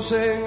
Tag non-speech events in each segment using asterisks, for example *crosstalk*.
Volviendo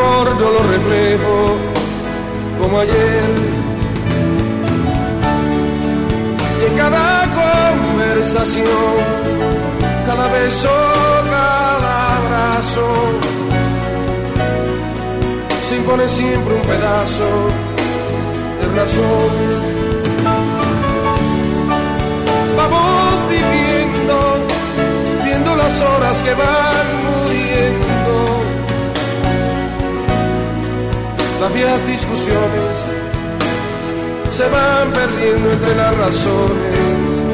y el amor no lo reflejo como ayer. Y en cada conversación, cada beso, cada abrazo, se impone siempre un pedazo de razón. Vamos viviendo, viendo las horas que van muriendo. Las viejas discusiones se van perdiendo entre las razones.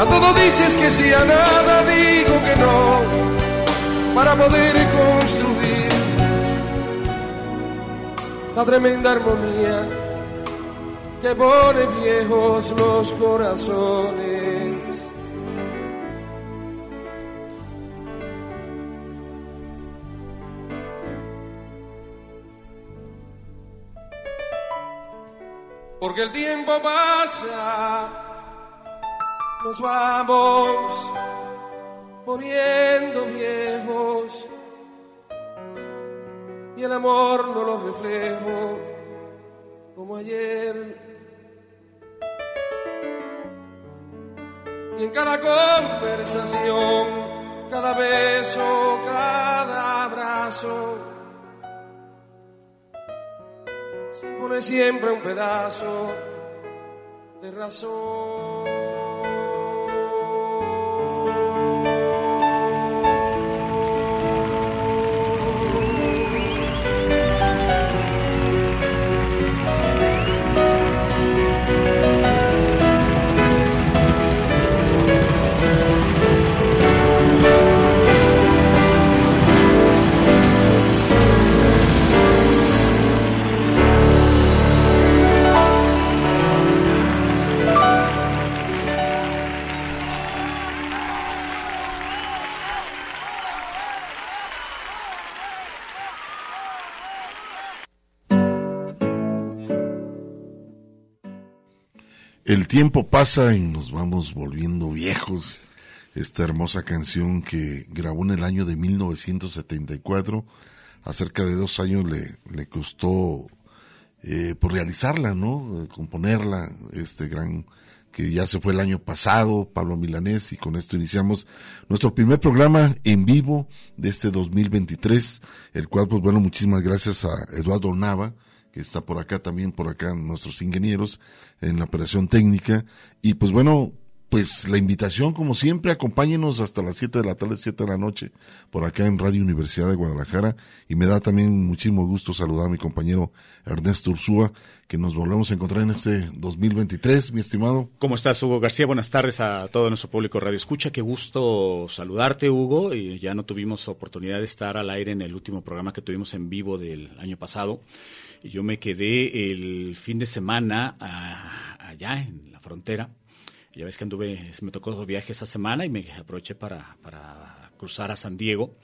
A todo dices que sí, a nada digo que no, para poder construir la tremenda armonía que pone viejos los corazones. Tiempo pasa, nos vamos poniendo viejos y el amor no lo reflejo como ayer. Y en cada conversación, cada beso, cada abrazo, se pone siempre un pedazo de razón. El tiempo pasa y nos vamos volviendo viejos. Esta hermosa canción que grabó en el año de 1974, a cerca de dos años le, le costó eh, por realizarla, ¿no? Componerla, este gran que ya se fue el año pasado, Pablo Milanés, y con esto iniciamos nuestro primer programa en vivo de este 2023, el cual, pues bueno, muchísimas gracias a Eduardo Nava, que está por acá también, por acá nuestros ingenieros en la operación técnica. Y pues bueno, pues la invitación, como siempre, acompáñenos hasta las 7 de la tarde, 7 de la noche, por acá en Radio Universidad de Guadalajara. Y me da también muchísimo gusto saludar a mi compañero Ernesto Ursúa, que nos volvemos a encontrar en este 2023, mi estimado. ¿Cómo estás, Hugo García? Buenas tardes a todo nuestro público Radio Escucha. Qué gusto saludarte, Hugo. Y ya no tuvimos oportunidad de estar al aire en el último programa que tuvimos en vivo del año pasado. Yo me quedé el fin de semana ah, allá en la frontera. Ya ves que anduve, me tocó viaje esa semana y me aproveché para, para cruzar a San Diego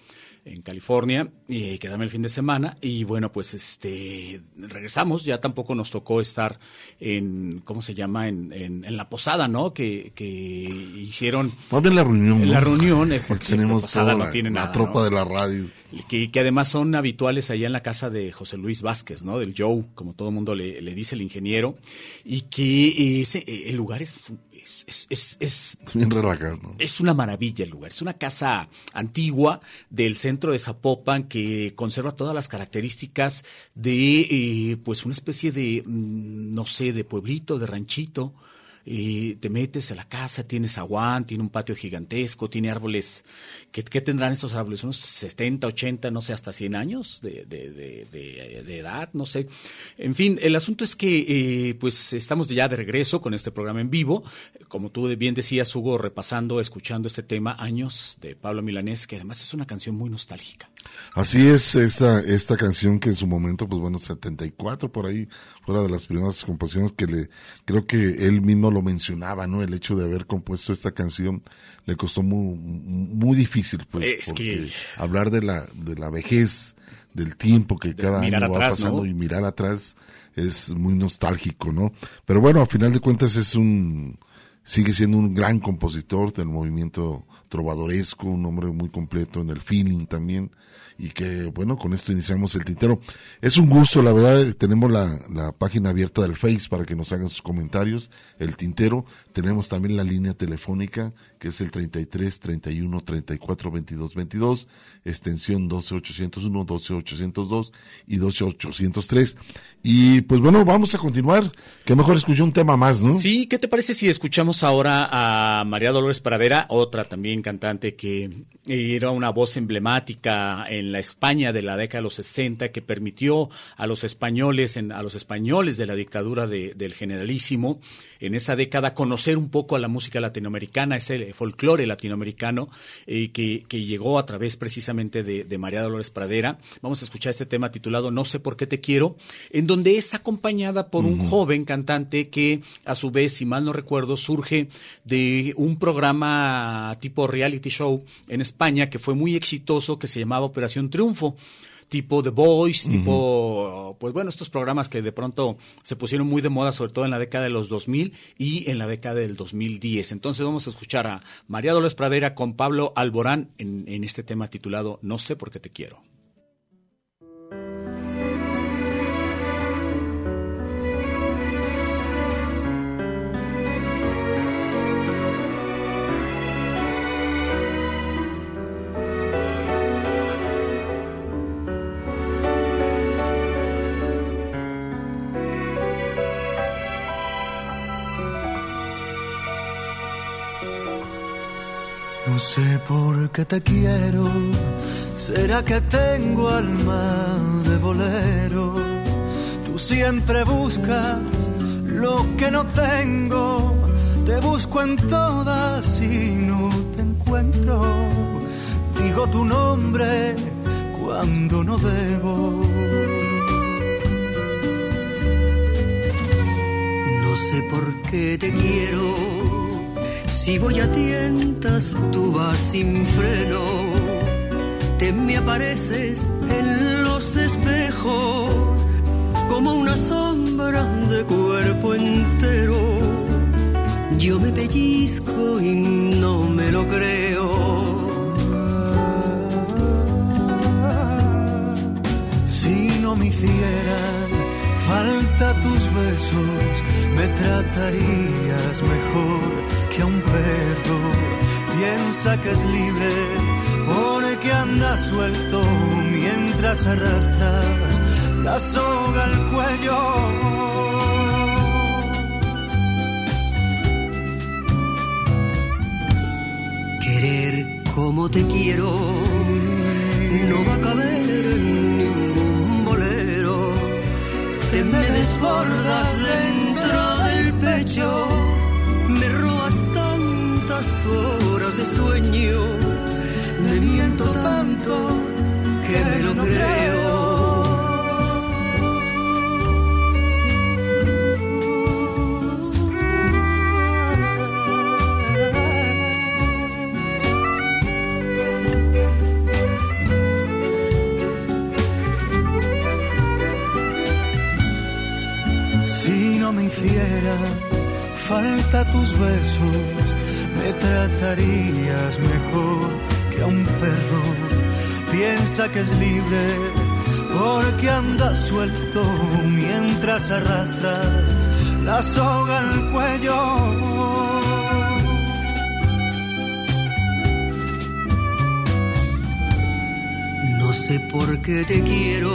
en California y quedarme el fin de semana y bueno pues este regresamos. Ya tampoco nos tocó estar en cómo se llama en, en, la posada no que, que hicieron en la reunión en la reunión eh, *laughs* porque tenemos toda la, la tropa de la radio. Que, que, además son habituales allá en la casa de José Luis Vázquez no del Joe como todo mundo le, le dice el ingeniero. Y que ese, el lugar es es, es, es, bien relajado. Es una maravilla el lugar. Es una casa antigua del centro de Zapopan que conserva todas las características de, eh, pues, una especie de, mm, no sé, de pueblito, de ranchito y te metes a la casa, tienes aguán, tiene un patio gigantesco, tiene árboles, ¿qué, tendrán esos árboles? Unos 70, 80, no sé, hasta 100 años de, de, edad, no sé. En fin, el asunto es que eh, pues estamos ya de regreso con este programa en vivo, como tú bien decías, Hugo, repasando, escuchando este tema, Años de Pablo Milanés, que además es una canción muy nostálgica. Así es, esta, esta canción que en su momento, pues bueno, 74 por ahí, fuera de las primeras composiciones que le, creo que él mismo lo mencionaba, ¿no? El hecho de haber compuesto esta canción le costó muy, muy difícil, pues, porque hablar de la, de la vejez, del tiempo que cada año va pasando y mirar atrás es muy nostálgico, ¿no? Pero bueno, a final de cuentas es un, sigue siendo un gran compositor del movimiento trovadoresco, un hombre muy completo en el feeling también y que bueno, con esto iniciamos el tintero. Es un gusto, la verdad, tenemos la, la página abierta del Face para que nos hagan sus comentarios, el tintero, tenemos también la línea telefónica que es el 33 31 34 22 22, extensión 12801, 12802 y 12803. Y pues bueno, vamos a continuar. Que mejor escuchar un tema más, ¿no? Sí, ¿qué te parece si escuchamos ahora a María Dolores Pradera, otra también cantante que era una voz emblemática en la España de la década de los 60 que permitió a los españoles, en, a los españoles de la dictadura del generalísimo, en esa década conocer un poco a la música latinoamericana, ese folclore latinoamericano eh, que, que, llegó a través precisamente de, de, María Dolores Pradera. Vamos a escuchar este tema titulado No sé por qué te quiero, en donde es acompañada por un joven cantante que a su vez, si mal no recuerdo, surge de un programa tipo reality show en España que fue muy exitoso que se llamaba Operación Triunfo. Tipo The Voice, tipo, pues bueno, estos programas que de pronto se pusieron muy de moda, sobre todo en la década de los 2000 y en la década del 2010. Entonces vamos a escuchar a María Dolores Pradera con Pablo Alborán en, en este tema titulado No sé por qué te quiero. No sé por qué te quiero, será que tengo alma de bolero. Tú siempre buscas lo que no tengo, te busco en todas y no te encuentro. Digo tu nombre cuando no debo. No sé por qué te quiero si voy a tientas, tú vas sin freno. Te me apareces en los espejos como una sombra de cuerpo entero. Yo me pellizco y no me lo creo. Si no me hicieran falta tus besos, me tratarías mejor que un perro piensa que es libre porque anda suelto mientras arrastras la soga al cuello. Querer como te quiero no va a caber en ningún bolero. Te me desbordas dentro del pecho horas de sueño, me miento tanto que me lo creo. Si no me hiciera falta tus besos me tratarías mejor que a un perro. Piensa que es libre porque anda suelto mientras arrastra la soga al cuello. No sé por qué te quiero,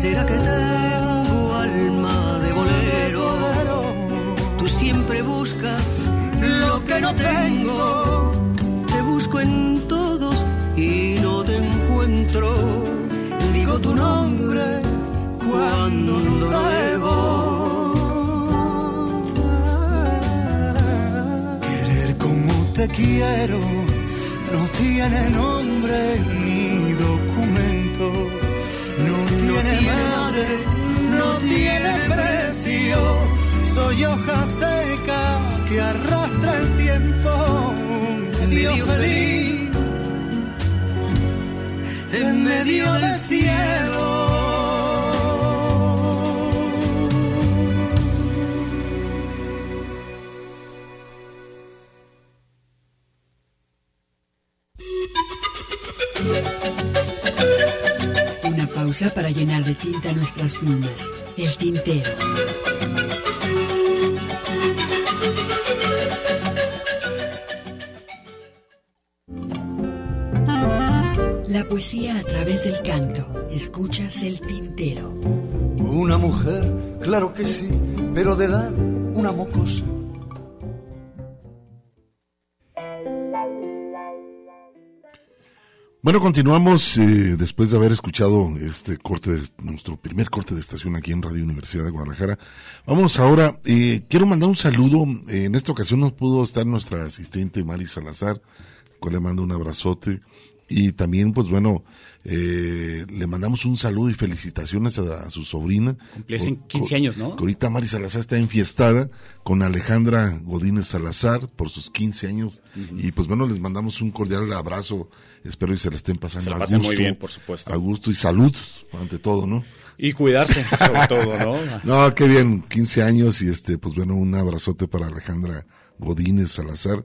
será que tengo alma de bolero. Tú siempre buscas lo que no tengo. Te busco en todos y no te encuentro. Digo tu nombre cuando no debo. Querer como te quiero no tiene nombre ni documento. No tiene madre, no tiene precio. Soy hoja seca que arrastra el tiempo, medio feliz, en medio del cielo. Una pausa para llenar de tinta nuestras plumas. El tintero. Poesía a través del canto. Escuchas el tintero. Una mujer, claro que sí, pero de edad una mocosa. Bueno, continuamos eh, después de haber escuchado este corte, de, nuestro primer corte de estación aquí en Radio Universidad de Guadalajara. Vamos ahora, eh, quiero mandar un saludo. en esta ocasión nos pudo estar nuestra asistente Mari Salazar, cual le mando un abrazote. Y también, pues bueno, eh, le mandamos un saludo y felicitaciones a, su sobrina. Cumplen 15 años, ¿no? Que ahorita Mari Salazar está enfiestada con Alejandra Godínez Salazar por sus 15 años. Y pues bueno, les mandamos un cordial abrazo. Espero y se la estén pasando se a gusto. muy bien, por supuesto. A gusto y salud, ante todo, ¿no? Y cuidarse, sobre *laughs* todo, ¿no? no, qué bien, 15 años y este, pues bueno, un abrazote para Alejandra Godínez Salazar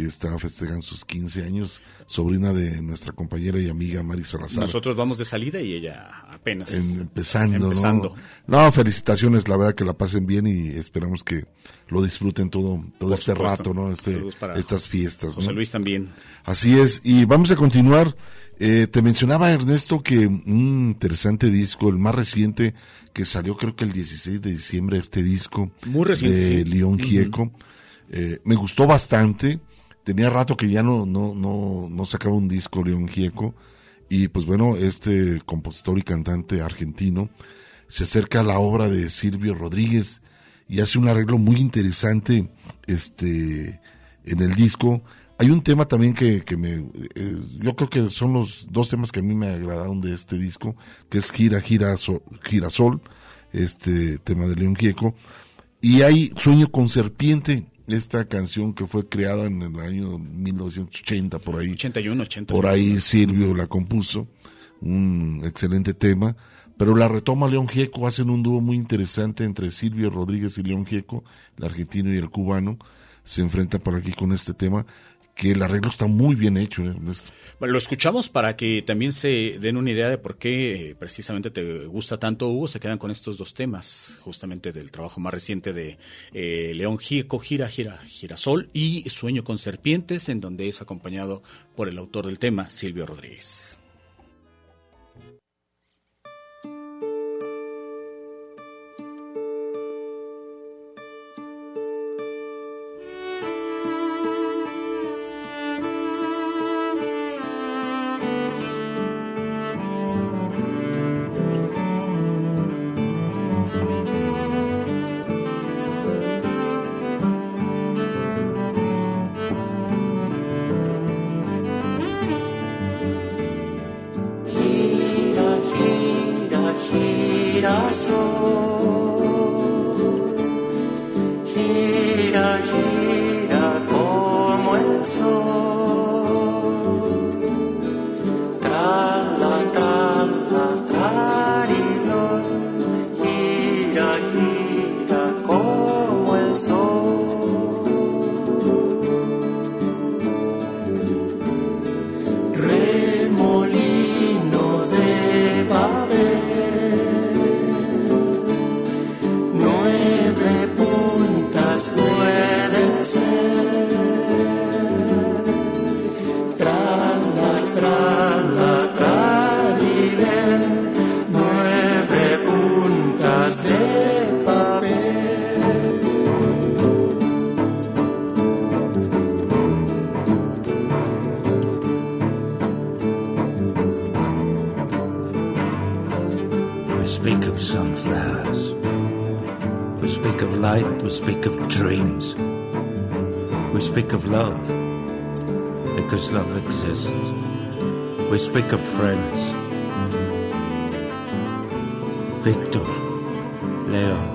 que está festejando sus 15 años, sobrina de nuestra compañera y amiga Mari Salazar. Nosotros vamos de salida y ella apenas. empezando, ¿no? No, felicitaciones, la verdad que la pasen bien y esperamos que lo disfruten todo, todo este rato, ¿no? Este, estas fiestas. José Luis también. Así es, y vamos a continuar. Eh, te mencionaba Ernesto que un interesante disco, el más reciente, que salió creo que el 16 de diciembre, este disco Muy reciente, de León Gieco. Eh, me gustó bastante tenía rato que ya no, no, no, no sacaba un disco León Gieco y pues bueno, este compositor y cantante argentino se acerca a la obra de Silvio Rodríguez y hace un arreglo muy interesante este en el disco. Hay un tema también que, que me eh, yo creo que son los dos temas que a mí me agradaron de este disco, que es Gira Gira Girasol, este tema de León Gieco y hay Sueño con serpiente esta canción que fue creada en el año 1980 por ahí. 81, 80. Por ahí Silvio la compuso, un excelente tema, pero la retoma León Gieco, hacen un dúo muy interesante entre Silvio Rodríguez y León Gieco, el argentino y el cubano, se enfrentan por aquí con este tema que el arreglo está muy bien hecho. ¿eh? Bueno, lo escuchamos para que también se den una idea de por qué eh, precisamente te gusta tanto, Hugo. Se quedan con estos dos temas, justamente del trabajo más reciente de eh, León Gieco, Gira, Gira, Girasol y Sueño con Serpientes, en donde es acompañado por el autor del tema, Silvio Rodríguez. girasol, gira, gira. Speak of friends. Victor, Leo.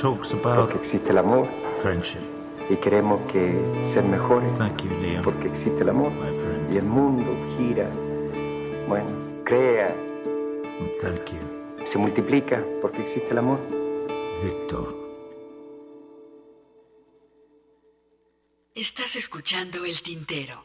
Porque existe el amor friendship. y queremos que ser mejores Thank you, Leon, porque existe el amor my friend. y el mundo gira, bueno, crea, thank you, se multiplica porque existe el amor. Victor. Estás escuchando el tintero.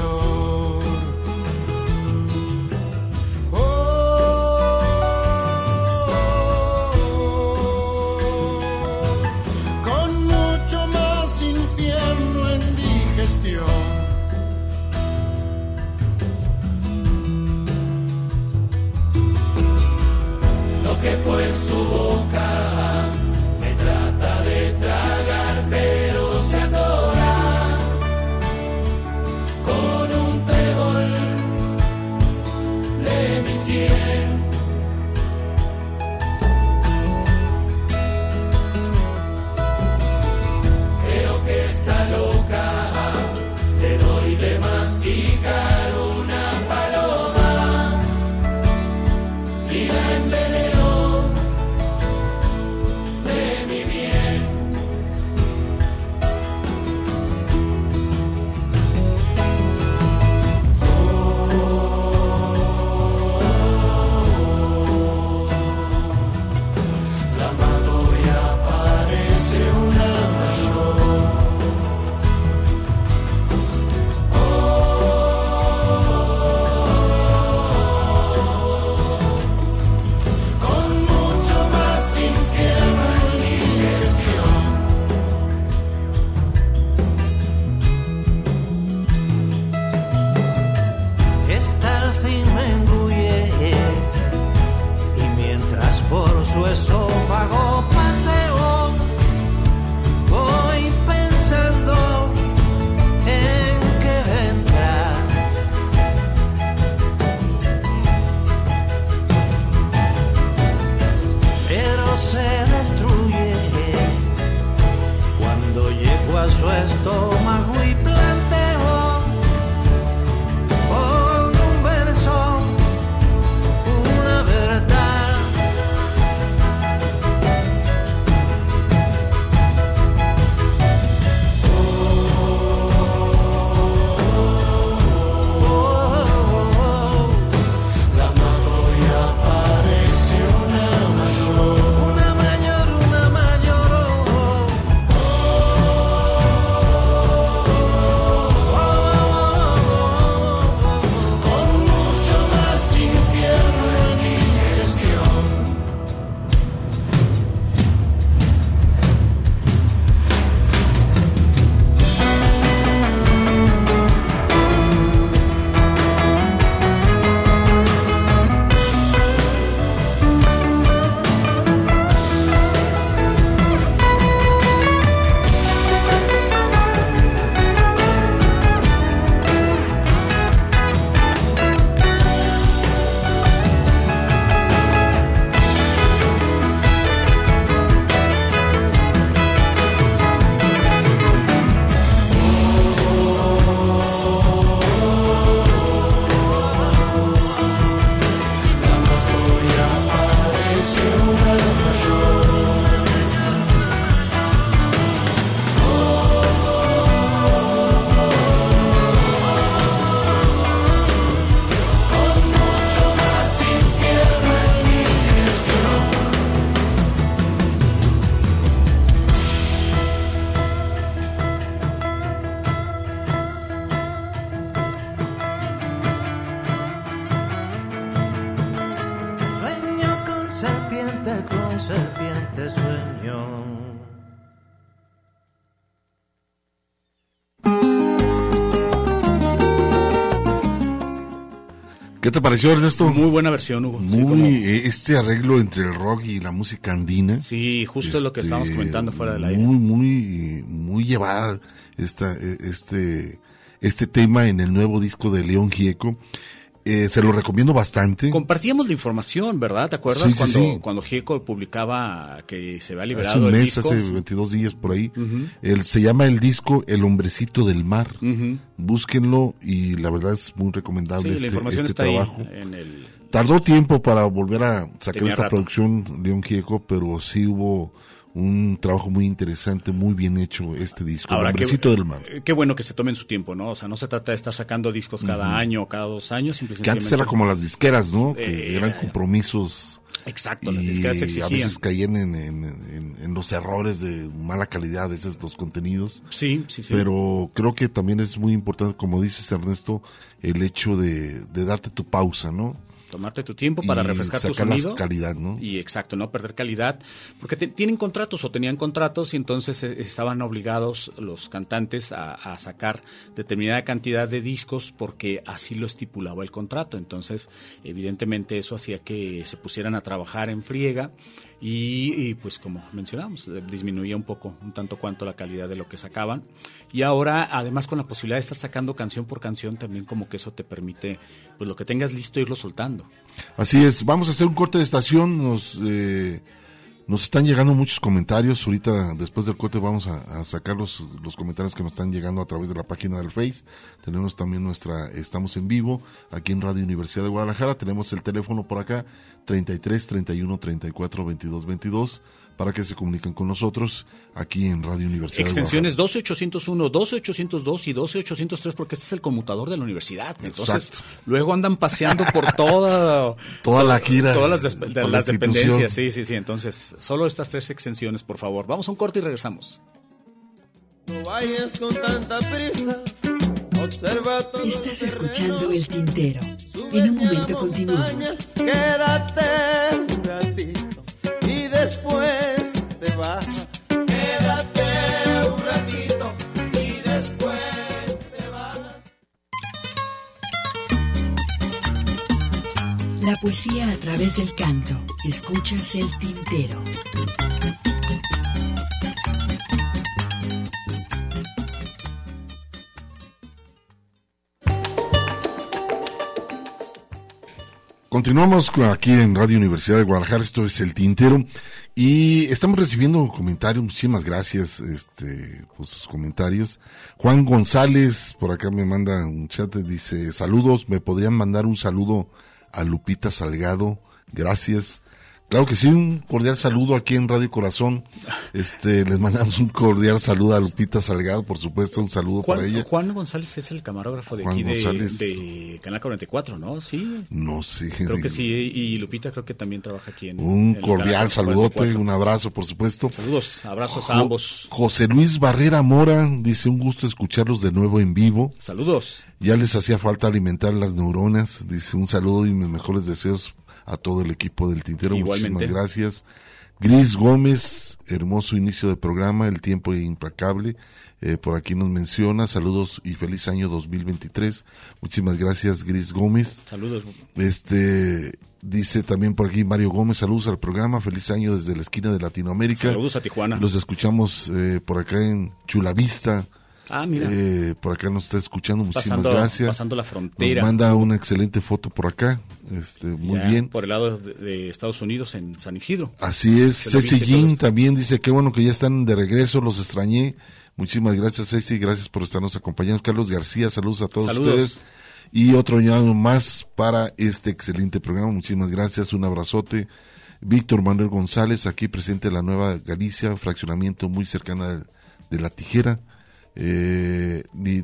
show. Pareció, Ernesto? Muy buena versión, Hugo. Sí, Muy, como- eh, este arreglo entre el rock y la música andina. Sí, justo lo que estábamos Este, comentando fuera del aire. Muy, muy, muy llevada esta, eh, este, este tema en el nuevo disco de León Gieco. Eh, se lo recomiendo bastante. Compartíamos la información, ¿verdad? ¿Te acuerdas Sí, sí, cuando, sí. cuando Gieco publicaba que se había liberado Hace un el mes, disco? hace 22 días por ahí. El, se llama el disco El Hombrecito del Mar. Ujú. Búsquenlo y la verdad es muy recomendable este, la información este está trabajo. ahí en el... Tardó tiempo para volver a sacar Tenía esta rato. producción León Gieco, pero sí hubo un trabajo muy interesante, muy bien hecho este disco, El qué, del Mar. eh, qué bueno que se tomen su tiempo, ¿no? O sea, no se trata de estar sacando discos cada año o cada dos años. simple y Que antes era como las disqueras, ¿no? Que Eh, eran compromisos. Exacto, las y disqueras te a exigían. veces caían en, en- en- en los errores de mala calidad, a veces los contenidos. Sí, sí, sí. Pero creo que también es muy importante, como dices Ernesto, el hecho de, de darte tu pausa, ¿no? Tomarte tu tiempo para y refrescar tu sacar la sonido. calidad, ¿no? Y exacto, no perder calidad, porque te- tienen contratos o tenían contratos y entonces eh, estaban obligados los cantantes a, a sacar determinada cantidad de discos porque así lo estipulaba el contrato. Entonces, evidentemente eso hacía que se pusieran a trabajar en friega y, pues como mencionamos, eh, disminuía un poco, un tanto cuanto la calidad de lo que sacaban. Y ahora, además con la posibilidad de estar sacando canción por canción, también como que eso te permite, pues lo que tengas listo, irlo soltando. Así es, vamos a hacer un corte de estación, nos, eh, nos están llegando muchos comentarios, ahorita después del corte vamos a, sacar los, los comentarios que nos están llegando a través de la página del Face, tenemos también nuestra, estamos en vivo aquí en Radio Universidad de Guadalajara, tenemos el teléfono por acá, 33 31 34 22 22, para que se comuniquen con nosotros aquí en Radio Universidad Extensiones 12801, 12802 y 12803 porque este es el conmutador de la universidad. Entonces, Exacto. luego andan paseando por toda *laughs* Toda la gira todas las, de dependencias. Sí, sí, sí. Entonces, solo estas tres extensiones, por favor. Vamos a un corte y regresamos. No vayas con tanta prisa. Observa todo Estás escuchando El Tintero. En un momento continuamos. Quédate un ratito y después te vas. Quédate un ratito y después te vas. La poesía a través del canto. Escuchas El Tintero. Continuamos con- aquí en Radio Universidad de Guadalajara, esto es El Tintero, y estamos recibiendo comentarios, muchísimas gracias este, por sus comentarios. Juan González, por acá me manda un chat, dice, saludos, ¿me podrían mandar un saludo a Lupita Salgado? Gracias. Claro que sí, un cordial saludo aquí en Radio Corazón. Este, les mandamos un cordial saludo a Lupita Salgado, por supuesto, un saludo para ella. Juan González es el camarógrafo de Juan aquí de, González. de Canal 44, ¿no? Sí. No sé. Creo que sí. Y Lupita creo que también trabaja aquí en Un en cordial saludote, 44. un abrazo, por supuesto. Saludos, abrazos a ambos. José Luis Barrera Mora dice un gusto escucharlos de nuevo en vivo. Saludos. Ya les hacía falta alimentar las neuronas. Dice un saludo y mis mejores deseos a todo el equipo del Tintero. Igualmente. Muchísimas gracias. Gris Gómez, hermoso inicio de programa, el tiempo implacable. Eh, por aquí nos menciona, saludos y feliz año 2023. Muchísimas gracias, Gris Gómez. Saludos. Este dice también por aquí Mario Gómez, saludos al programa, feliz año desde la esquina de Latinoamérica. Saludos a Tijuana. Los escuchamos eh, por acá en Chulavista. Ah, mira. Eh, por acá nos está escuchando, muchísimas Pasando- gracias. pasando la frontera. Nos manda una excelente foto por acá. Este, muy Ya bien. Por el lado de, de Estados Unidos, en San Isidro. Así es, Se lo Ceci esto. también dice que bueno que ya están de regreso, los extrañé. Muchísimas gracias Ceci, gracias por estarnos acompañando. Carlos García, saludos a todos Saludos. ustedes. Y otro año más para este excelente programa. Muchísimas gracias, un abrazote. Víctor Manuel González, aquí presente en la Nueva Galicia, fraccionamiento muy cercana de, de La Tijera. Eh, ni,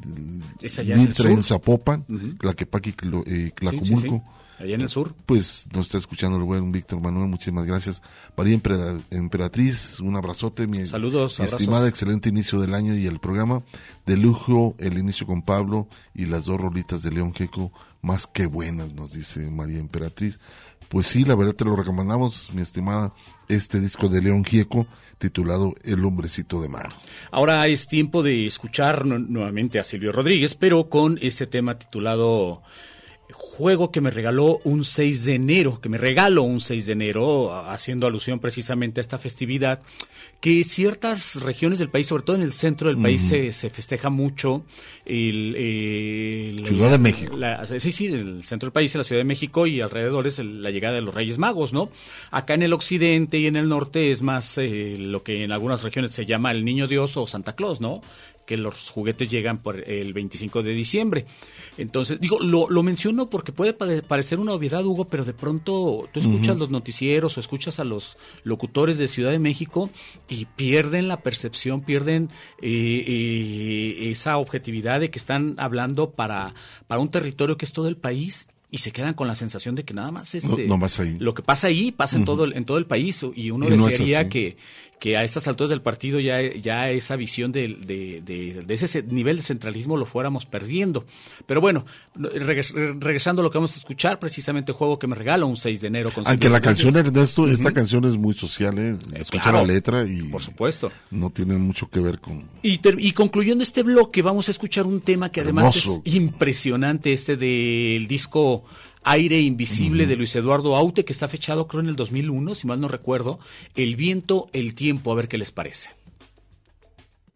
Nitra en. Zapopan, Ujú. Tlaquepaque, Clo- eh, Sí, Tlacomulco. sí, sí. Allá en el sur. Pues nos está escuchando el buen Víctor Manuel, muchísimas gracias. María Empera- Emperatriz, un abrazote, mi, Saludos, mi estimada, excelente inicio del año y el programa. De lujo, el inicio con Pablo y las dos rolitas de León Queco, más que buenas, nos dice María Emperatriz. Pues sí, la verdad te lo recomendamos, mi estimada, este disco de León Gieco titulado El hombrecito de mar. Ahora es tiempo de escuchar nu- nuevamente a Silvio Rodríguez, pero con este tema titulado juego que me regaló un 6 de enero, que me regaló un 6 de enero, haciendo alusión precisamente a esta festividad, que ciertas regiones del país, sobre todo en el centro del país, se, se, festeja mucho el... Ciudad de México. sí, sí, el centro del país, en la Ciudad de México y alrededor es la llegada de los Reyes Magos, ¿no? Acá en el occidente y en el norte es más eh, lo que en algunas regiones se llama el Niño Dios o Santa Claus, ¿no? que los juguetes llegan por el 25 de diciembre. Entonces, digo, lo, lo menciono porque puede parecer una obviedad, Hugo, pero de pronto tú escuchas los noticieros o escuchas a los locutores de Ciudad de México y pierden la percepción, pierden eh, eh, esa objetividad de que están hablando para, para un territorio que es todo el país y se quedan con la sensación de que nada más este lo que pasa ahí pasa en todo el, en todo el país. Y uno desearía que, que a estas alturas del partido ya, ya esa visión de, de, de, ese nivel de centralismo lo fuéramos perdiendo. Pero bueno, regresando a lo que vamos a escuchar, precisamente el juego que me regala un 6 de enero. Con Aunque la canción, Ernesto, esta canción es muy social, ¿eh? Escucha la letra y... Por supuesto. No tiene mucho que ver con... Y, y concluyendo este bloque, vamos a escuchar un tema que además es impresionante, este del disco Aire Invisible de Luis Eduardo Aute, que está fechado creo en el 2001, si mal no recuerdo. El viento, el tiempo, a ver qué les parece.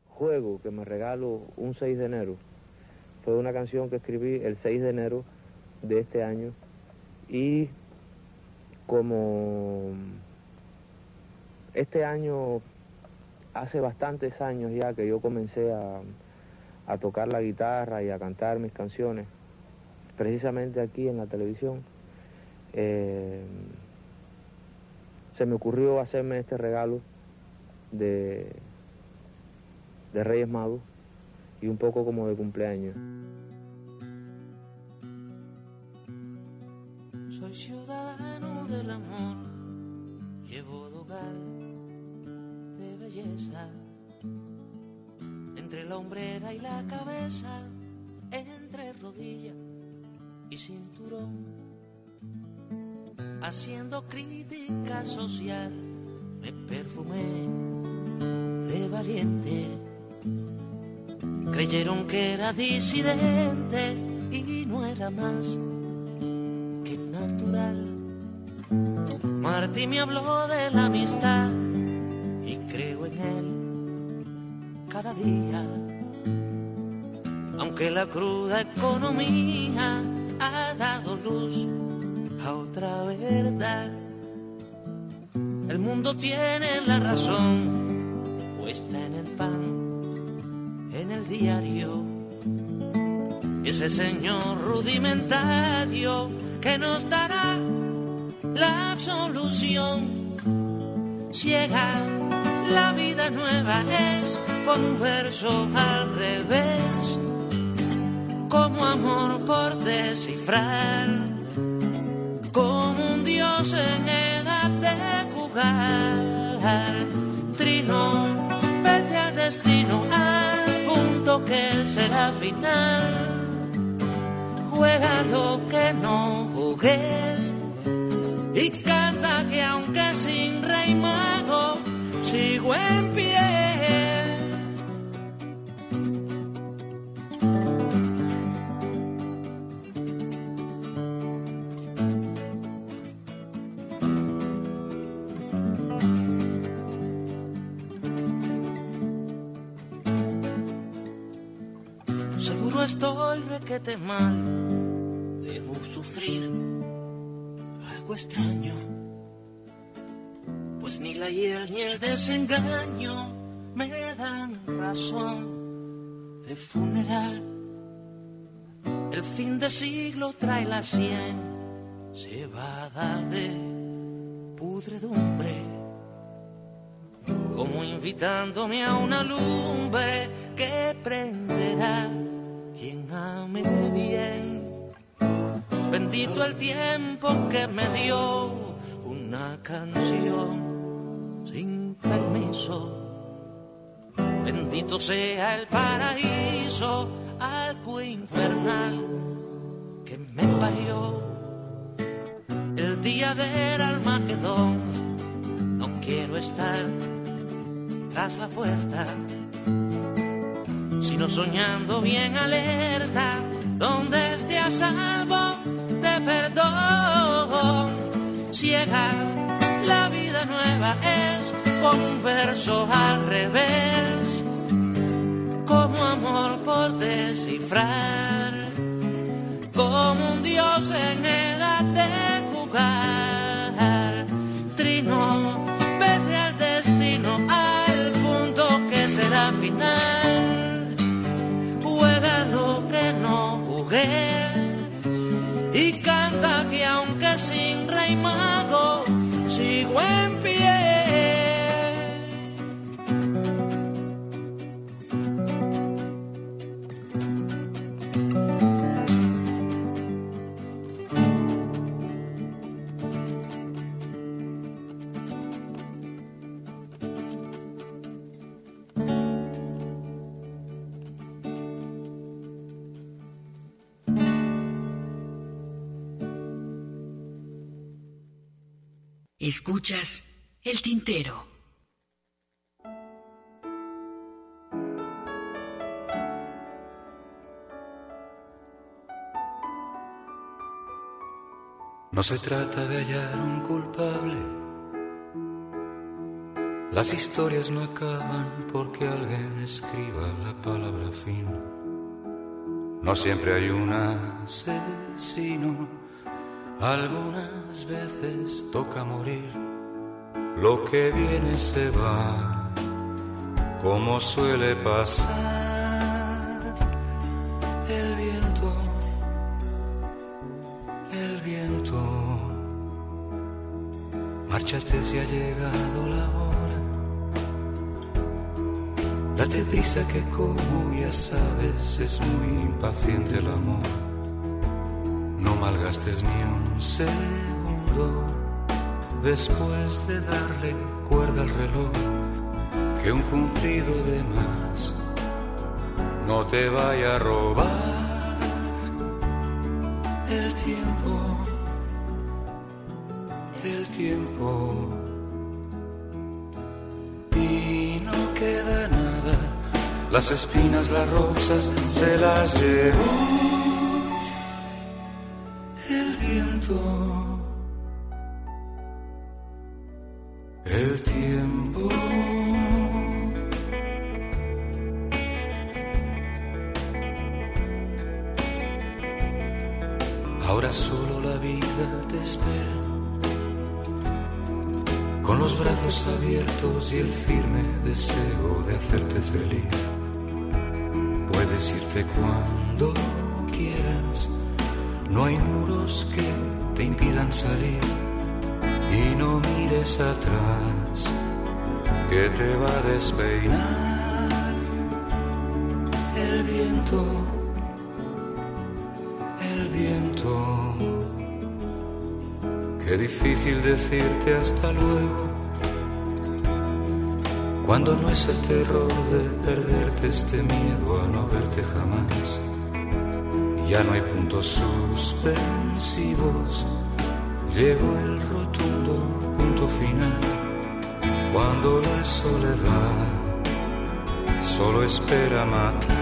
Juego que me regalo un 6 de enero. Fue una canción que escribí el 6 de enero de este año. Y como este año, hace bastantes años ya que yo comencé a, a tocar la guitarra y a cantar mis canciones, precisamente aquí en la televisión, eh, se me ocurrió hacerme este regalo de, de Reyes Magos y un poco como de cumpleaños. Soy ciudadano del amor, llevo hogar de belleza, entre la hombrera y la cabeza, entre rodillas y cinturón. Haciendo crítica social, me perfumé de valiente. Creyeron que era disidente y no era más que natural. Martí me habló de la amistad y creo en él cada día. Aunque la cruda economía ha dado luz a otra verdad. El mundo tiene la razón, puesta en el pan, en el diario. Ese señor rudimentario que nos dará la absolución. Ciega, la vida nueva es con un verso al revés como amor por descifrar, como un dios en edad de jugar. Trino, vete al destino, al punto que será final. Juega lo que no jugué y canta que aunque sin rey mago sigo en pie. Estoy requete mal, debo sufrir algo extraño, pues ni la hiel ni el desengaño me dan razón de funeral. El fin de siglo trae la sien, cebada de pudredumbre, como invitándome a una lumbre que prenderá quien ame bien. Bendito el tiempo que me dio una canción sin permiso. Bendito sea el paraíso, algo infernal que me parió. El día del Armagedón, no quiero estar tras la puerta sino soñando bien alerta donde esté a salvo de perdón. Ciega, la vida nueva es como un verso al revés, como amor por descifrar, como un dios en edad de jugar. Sin rey mago sigo Escuchas el tintero. No se trata de hallar un culpable. Las historias no acaban porque alguien escriba la palabra fin. No siempre hay un asesino. Algunas veces toca morir. Lo que viene se va, como suele pasar. El viento, el viento. Márchate si ha llegado la hora. Date prisa que como ya sabes es muy impaciente el amor. No malgastes ni un segundo después de darle cuerda al reloj. Que un cumplido de más no te vaya a robar el tiempo, el tiempo. Y no queda nada, las espinas, las rosas se las llevó Irte cuando quieras. No hay muros que te impidan salir. Y no mires atrás, que te va a despeinar el viento, el viento. Qué difícil decirte hasta luego, cuando no es el terror de perderte este miedo a no verte jamás. Ya no hay puntos suspensivos. Llegó el rotundo punto final. Cuando la soledad solo espera matar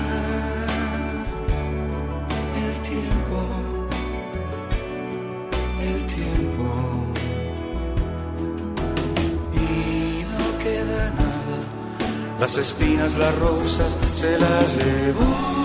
las espinas, las rosas se las llevó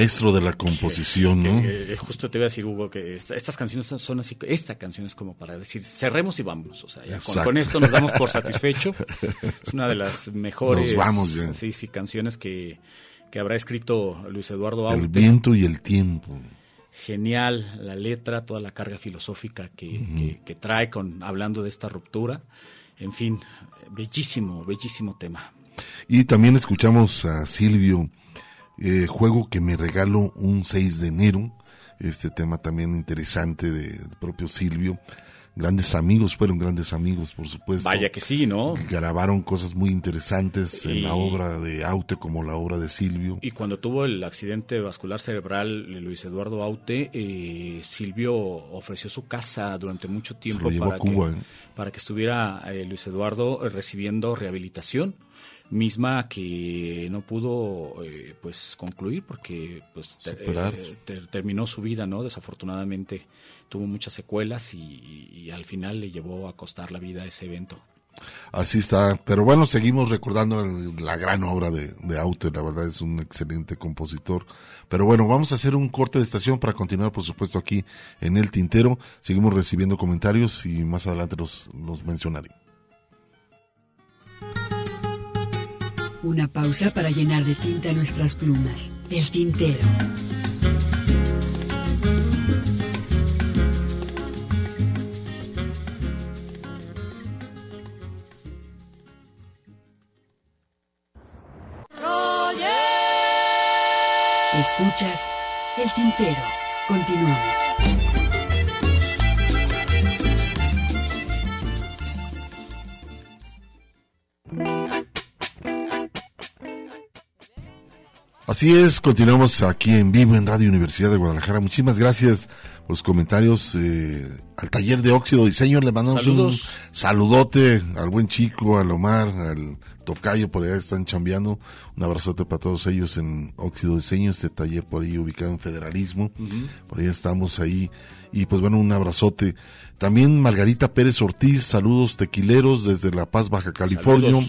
maestro de la composición, ¿no? Eh, justo te voy a decir, Hugo, que estas canciones son así, esta canción es como para decir, cerremos y vamos, o sea, con, esto nos damos por satisfecho. *laughs* es una de las mejores... vamos Sí, sí, canciones que, que habrá escrito Luis Eduardo Aute. El viento y el tiempo genial la letra, toda la carga filosófica que, que, trae con hablando de esta ruptura. En fin, bellísimo, bellísimo tema. Y también escuchamos a Silvio, eh, juego que me regalo un 6 de enero, este tema también interesante del propio Silvio grandes amigos, fueron grandes amigos, por supuesto. Vaya que sí, ¿no? Grabaron cosas muy interesantes en la obra de Aute como la obra de Silvio. Y cuando tuvo el accidente vascular cerebral Luis Eduardo Aute, eh, Silvio ofreció su casa durante mucho tiempo para, que, ¿eh? para que estuviera eh, Luis Eduardo recibiendo rehabilitación misma que no pudo pues concluir porque pues terminó su vida no desafortunadamente tuvo muchas secuelas y, al final le llevó a costar la vida a ese evento. Así está, pero bueno, seguimos recordando la gran obra de, de Aute, la verdad es un excelente compositor. Pero bueno, vamos a hacer un corte de estación para continuar, por supuesto, aquí en El Tintero. Seguimos recibiendo comentarios y más adelante los, los mencionaré. Una pausa para llenar de tinta nuestras plumas. El Tintero. Escuchas El Tintero. Continuamos. Así es, continuamos aquí en vivo en Radio Universidad de Guadalajara. Muchísimas gracias los comentarios eh, al taller de óxido diseño. Le mandamos un saludote al buen chico, al Omar, al Tocayo, por allá están chambeando. Un abrazote para todos ellos en óxido diseño, este taller por ahí ubicado en Federalismo. Por ahí estamos ahí. Y pues bueno, un abrazote. También Margarita Pérez Ortiz, saludos tequileros desde La Paz, Baja California.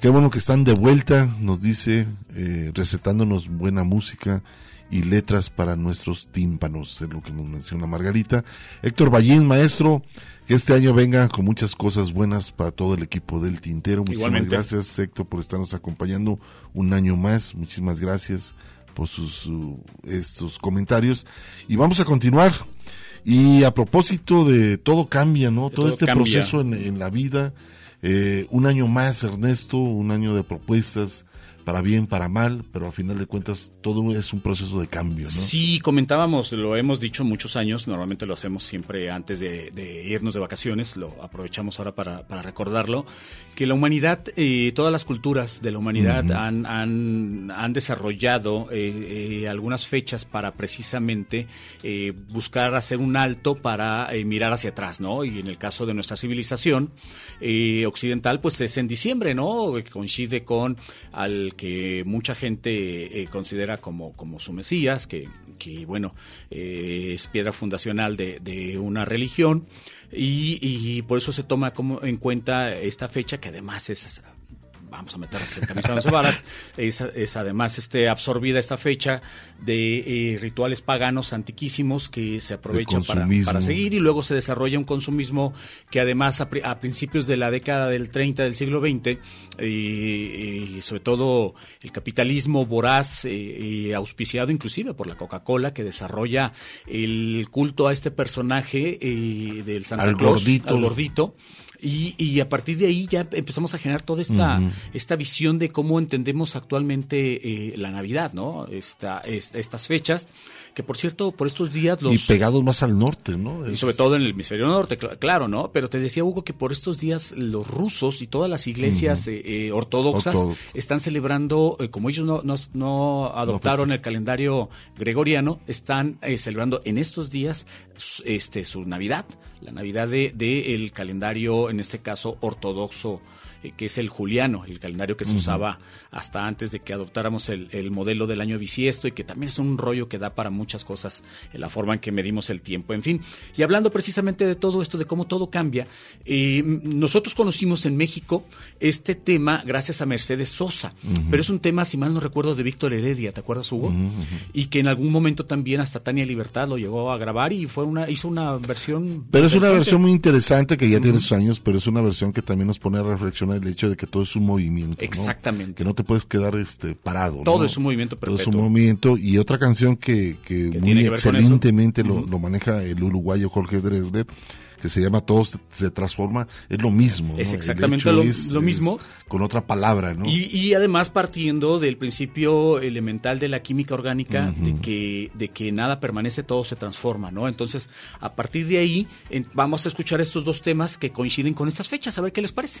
Qué bueno que están de vuelta, nos dice, eh, recetándonos buena música y letras para nuestros tímpanos, es lo que nos menciona Margarita. Héctor Ballín, maestro, que este año venga con muchas cosas buenas para todo el equipo del Tintero. Muchísimas gracias, Héctor, por estarnos acompañando un año más. Muchísimas gracias por sus estos comentarios. Y vamos a continuar. Y a propósito de todo cambia, ¿no? Todo, este proceso en, en, la vida. Eh, un año más, Ernesto, un año de propuestas, para bien, para mal, pero a final de cuentas todo es un proceso de cambio, ¿no? Sí, comentábamos, lo hemos dicho muchos años, normalmente lo hacemos siempre antes de, irnos de vacaciones, lo aprovechamos ahora para, recordarlo, que la humanidad, eh, todas las culturas de la humanidad han, han, desarrollado eh, eh, algunas fechas para precisamente buscar hacer un alto para mirar hacia atrás, ¿no? Y en el caso de nuestra civilización occidental, pues es en diciembre, ¿no? Coincide con al que mucha gente eh, considera como, como su Mesías, que, que bueno, eh, es piedra fundacional de, de una religión. Y, y, por eso se toma como en cuenta esta fecha que además es vamos a meternos *laughs* en camisa de balas, es, es, además este, absorbida esta fecha de eh, rituales paganos antiquísimos que se aprovechan para, para, seguir y luego se desarrolla un consumismo que además a, principios de la década del 30 del siglo XX y sobre todo el capitalismo voraz eh, auspiciado inclusive por la Coca-Cola que desarrolla el culto a este personaje eh, del Santa Claus, al gordito y, y, a partir de ahí ya empezamos a generar toda esta, esta visión de cómo entendemos actualmente eh, la Navidad, ¿no? Esta, estas fechas, que por cierto, por estos días los... Y pegados más al norte, ¿no? Y sobre todo en el hemisferio norte, claro, ¿no? Pero te decía, Hugo, que por estos días los rusos y todas las iglesias eh, eh, ortodoxas están celebrando, como ellos no, no, adoptaron pues el calendario gregoriano, están celebrando en estos días este, su Navidad, la Navidad del de, el calendario calendario, en este caso ortodoxo, eh, que es el juliano, el calendario que se usaba hasta antes de que adoptáramos el, el modelo del año bisiesto y que también es un rollo que da para muchas cosas en la forma en que medimos el tiempo, en fin. Y hablando precisamente de todo esto, de cómo todo cambia, eh, nosotros conocimos en México este tema gracias a Mercedes Sosa, pero es un tema, si mal no recuerdo, de Víctor Heredia, ¿te acuerdas, Hugo? Y que en algún momento también hasta Tania Libertad lo llegó a grabar y fue una hizo una versión. Pero es una versión muy interesante que ya tiene sus años, pero es una versión que también nos pone a reflexionar el hecho de que todo es un movimiento. ¿no? Exactamente. Que no te puedes quedar este parado. Todo ¿no? es un movimiento Todo es perpetuo. un movimiento. Y otra canción que, que Que muy que excelentemente lo, maneja el uruguayo Jorge Dresler, que se llama Todo se, transforma, es lo mismo. Es exactamente lo- es- lo es mismo. con otra palabra, ¿no? Y, y además partiendo del principio elemental de la química orgánica, de, que, de que nada permanece, todo se transforma, ¿no? Entonces, a partir de ahí, en- vamos a escuchar estos dos temas que coinciden con estas fechas, a ver qué les parece.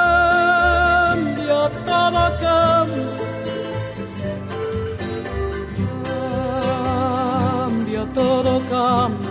todo cambia. Todo. Cambia,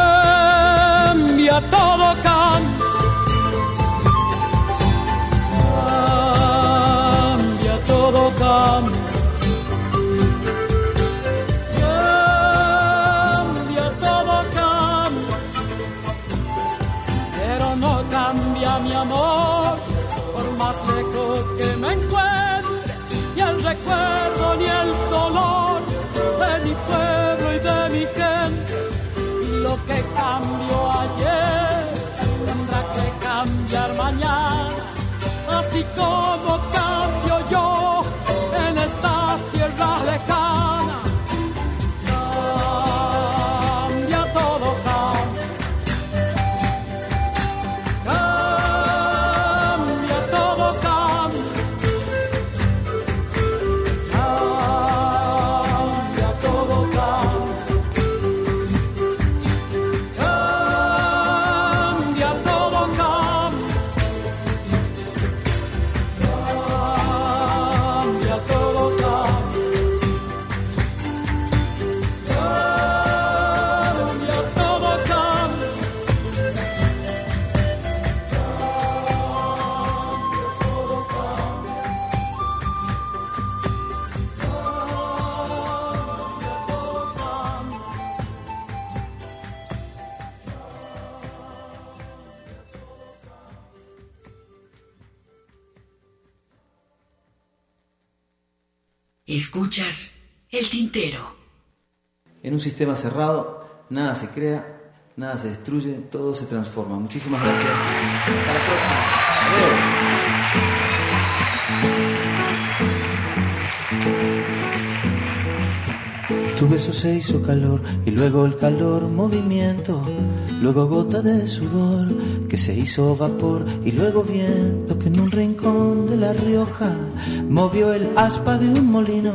todo, cambia. Así Escuchas el tintero. En un sistema cerrado, nada se crea, nada se destruye, todo se transforma. Muchísimas gracias. Hasta la próxima. Tu beso se hizo calor y luego el calor movimiento, luego gota de sudor que se hizo vapor y luego viento que en un rincón de La Rioja movió el aspa de un molino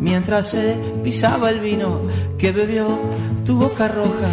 mientras se pisaba el vino que bebió tu boca roja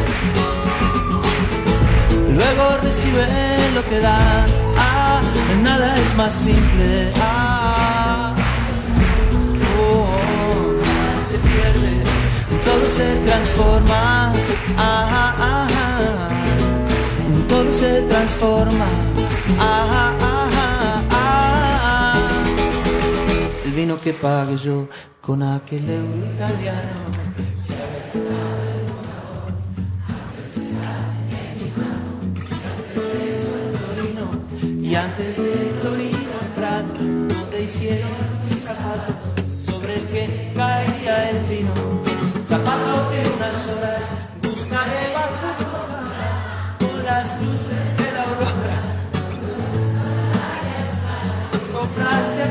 Luego recibe lo que da, ah, nada es más simple. Ah, oh, se pierde, todo se transforma. Ah, ah, ah, todo se transforma. Ah, ah, ah. El vino que pague yo con aquel euro italiano. Y antes de Torino Prato, donde hicieron mi zapato, sobre el que caería el vino. Zapato que unas horas buscaré bajo con las luces de la aurora. Compraste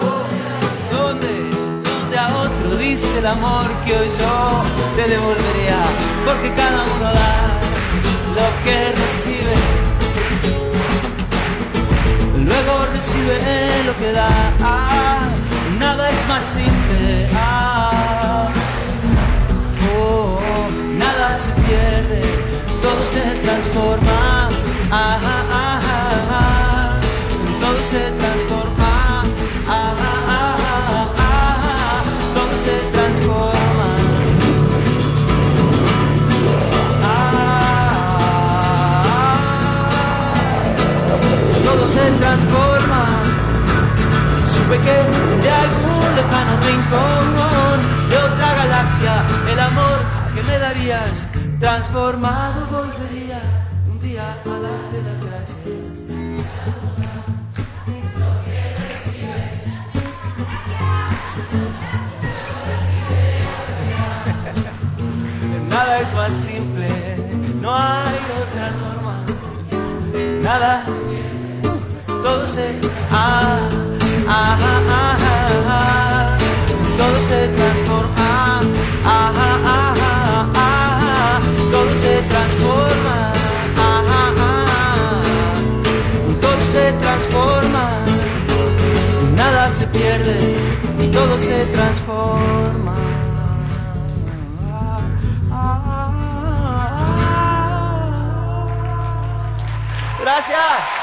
oh, ¿Dónde? Donde a otro diste el amor que hoy yo te devolvería, porque cada uno da lo que recibe luego recibe lo que da. Ah, nada es más simple. Ah, oh, nada se pierde, todo se transforma. Ah, ah, ah, ah, todo se transforma. Todo se transforma. todo se transforma. Que de algún lejano rincón de otra galaxia, el amor que me darías transformado volvería un día a darte las gracias. Nada es más simple, no hay otra norma. Nada todo se ah, ah, ah, ah, todo se transforma. Todo se transforma todo se transforma. Nada se pierde y todo se transforma. Gracias.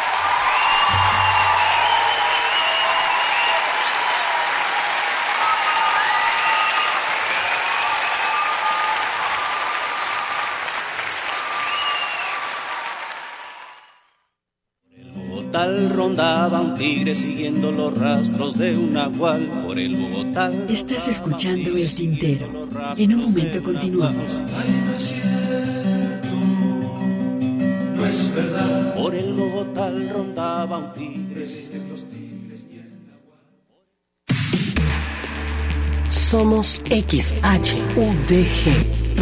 Rondaba un tigre siguiendo los rastros de un nahual por el Bogotá. Estás escuchando el tintero. En un momento continuamos. No es verdad. Por el Bogotá rondaba un tigre. Somos XHUDG,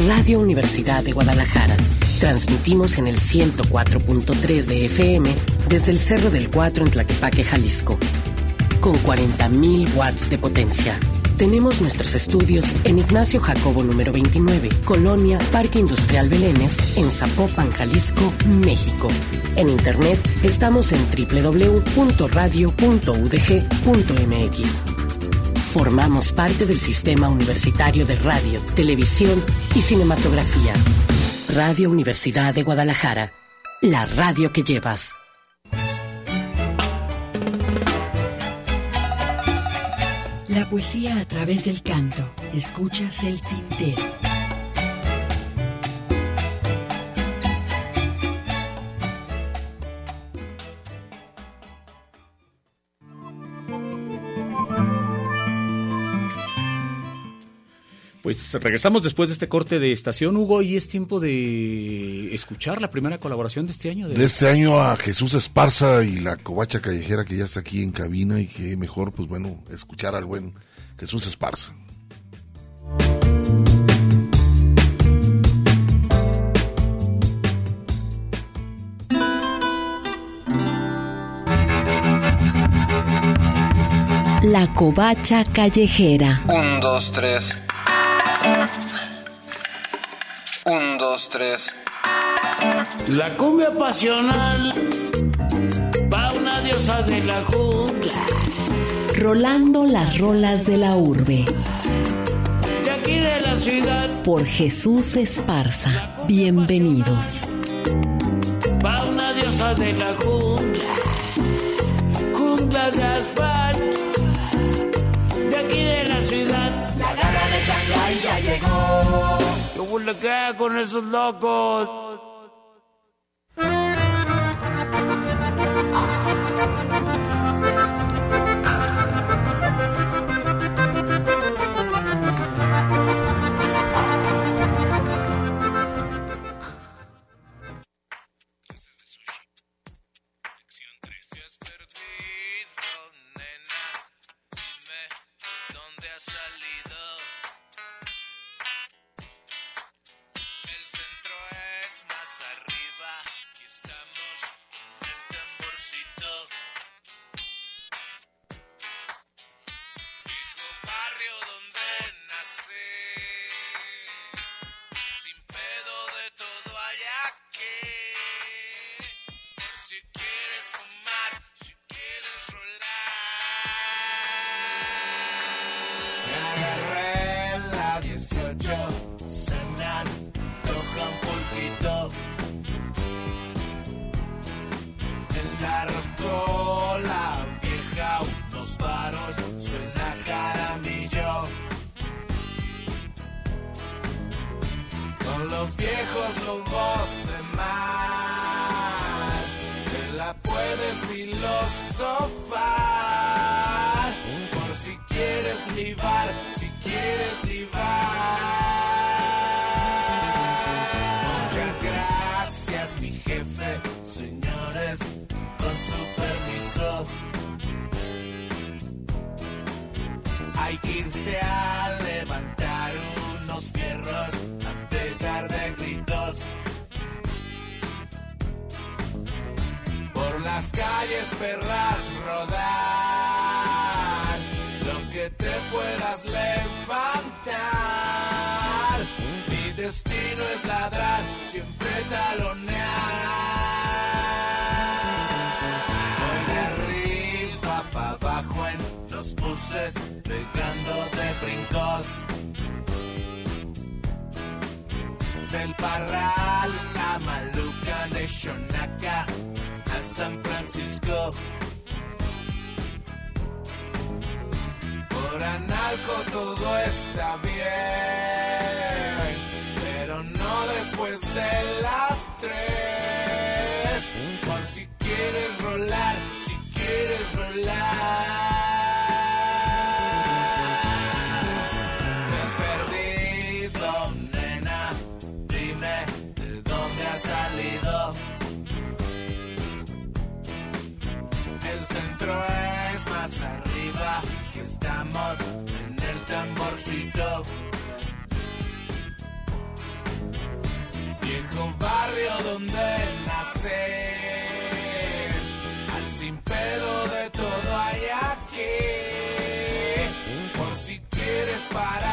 Radio Universidad de Guadalajara. Transmitimos en el 104.3 de FM desde el Cerro del Cuatro en Tlaquepaque, Jalisco, con 40.000 watts de potencia. Tenemos nuestros estudios en Ignacio Jacobo número 29, Colonia Parque Industrial Belénes, en Zapopan, Jalisco, México. En internet estamos en www.radio.udg.mx. Formamos parte del Sistema Universitario de Radio, Televisión y Cinematografía. Radio Universidad de Guadalajara, la radio que llevas. La poesía a través del canto. Escuchas el tintero. Pues regresamos después de este corte de estación, Hugo, y es tiempo de escuchar la primera colaboración de este año. De este año a Jesús Esparza y la covacha callejera que ya está aquí en cabina y que mejor, pues bueno, escuchar al buen Jesús Esparza. La covacha callejera. Un, dos, tres. Un, dos, tres. La cumbia pasional va una diosa de la jungla. Rolando las rolas de la urbe. De aquí de la ciudad Por Jesús Esparza. Bienvenidos. va una diosa de la jungla. Jungla de asfalto. ¿Qué huele qué con esos locos? Las calles perras rodar, lo que te puedas levantar. Mi destino es ladrar, siempre talonear. Voy de arriba para abajo en los buses, pegando de brincos. Del Parral a Maluca, de Shonaka San Francisco. Por Analco todo está bien, pero no después de las tres. Por si quieres rolar, si quieres rolar. Barrio donde nací, al sin pedo de todo hay aquí. Por si quieres parar,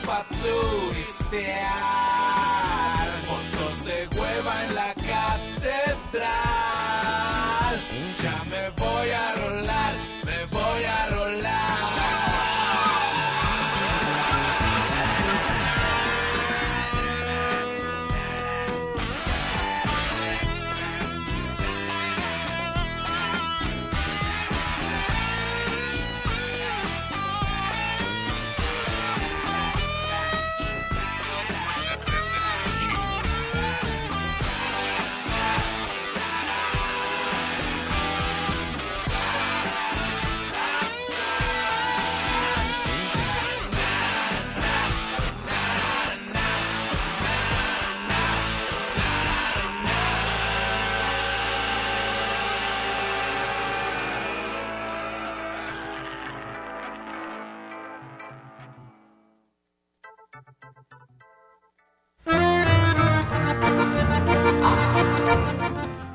Patrulha Estear.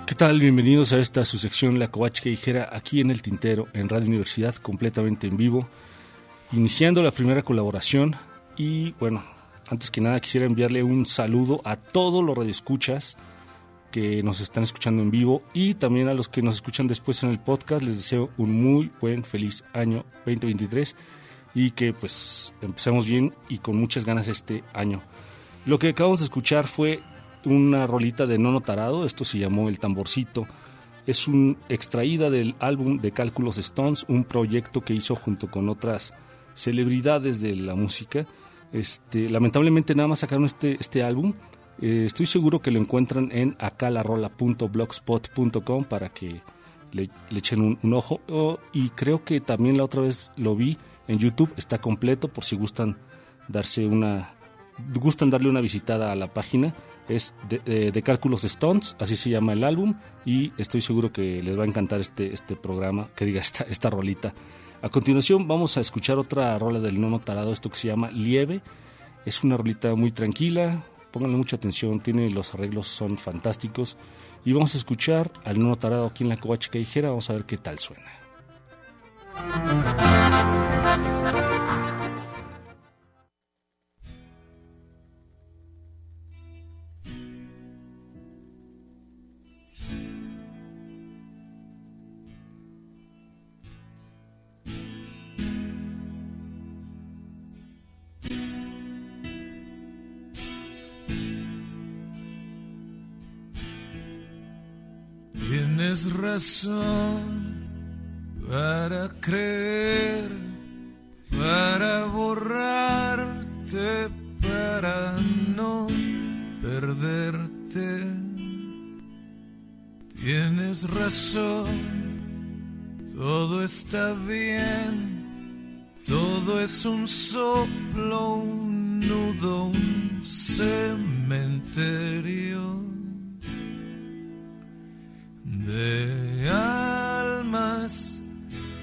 ¿Qué tal? Bienvenidos a esta su sección La Covacha Ligera aquí en el Tintero, en Radio Universidad, completamente en vivo, iniciando la primera colaboración. Y bueno, antes que nada quisiera enviarle un saludo a todos los radioescuchas que nos están escuchando en vivo y también a los que nos escuchan después en el podcast, les deseo un muy buen, feliz año 2023 y que pues empecemos bien y con muchas ganas este año. Lo que acabamos de escuchar fue una rolita de Nono Tarado, esto se llamó El Tamborcito. Es un extraída del álbum de Cálculos Stones, un proyecto que hizo junto con otras celebridades de la música. Este, lamentablemente nada más sacaron este, este álbum. Eh, estoy seguro que lo encuentran en acalarola.blogspot.com para que le, echen un, un ojo. Oh, y creo que también la otra vez lo vi en YouTube, está completo por si gustan darse una gustan darle una visitada a la página es de, de, de, Cálculos Stones, así se llama el álbum, y estoy seguro que les va a encantar este, este programa, que diga esta, esta rolita. A continuación vamos a escuchar otra rola del nono tarado, esto que se llama Lieve. Es una rolita muy tranquila, pónganle mucha atención, tiene los arreglos, son fantásticos. Y vamos a escuchar al nono tarado aquí en la Covacha Callejera, vamos a ver qué tal suena. Tienes razón para creer, para borrarte, para no perderte. Tienes razón, todo está bien, todo es un soplo, un nudo, un cementerio de almas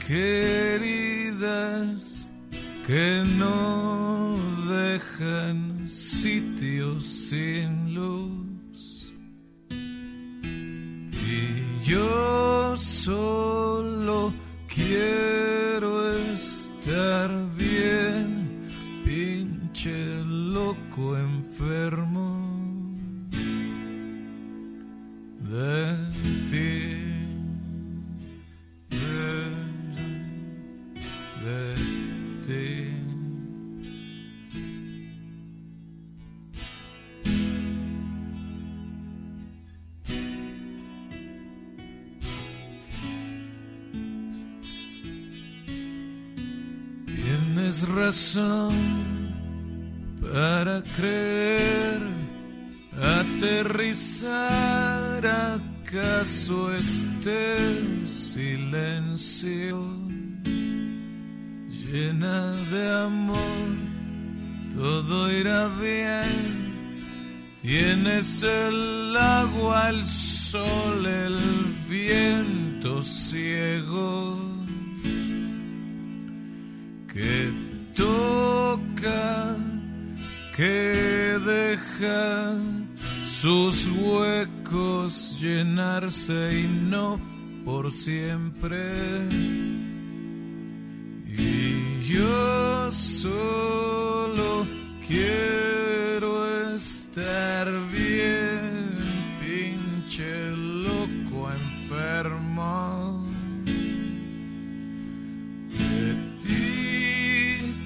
queridas que no dejan sitios sin luz. Y yo solo quiero estar bien, pinche loco enfermo Tienes razón para creer aterrizar acaso este silencio llena de amor todo irá bien. Tienes el agua el sol el viento ciego que toca que deja sus huecos llenarse y no por siempre. Y yo solo quiero estar bien,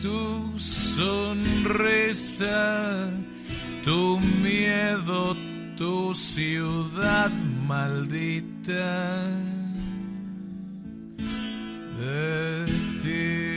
tu sonrisa, tu miedo, tu ciudad maldita. De ti,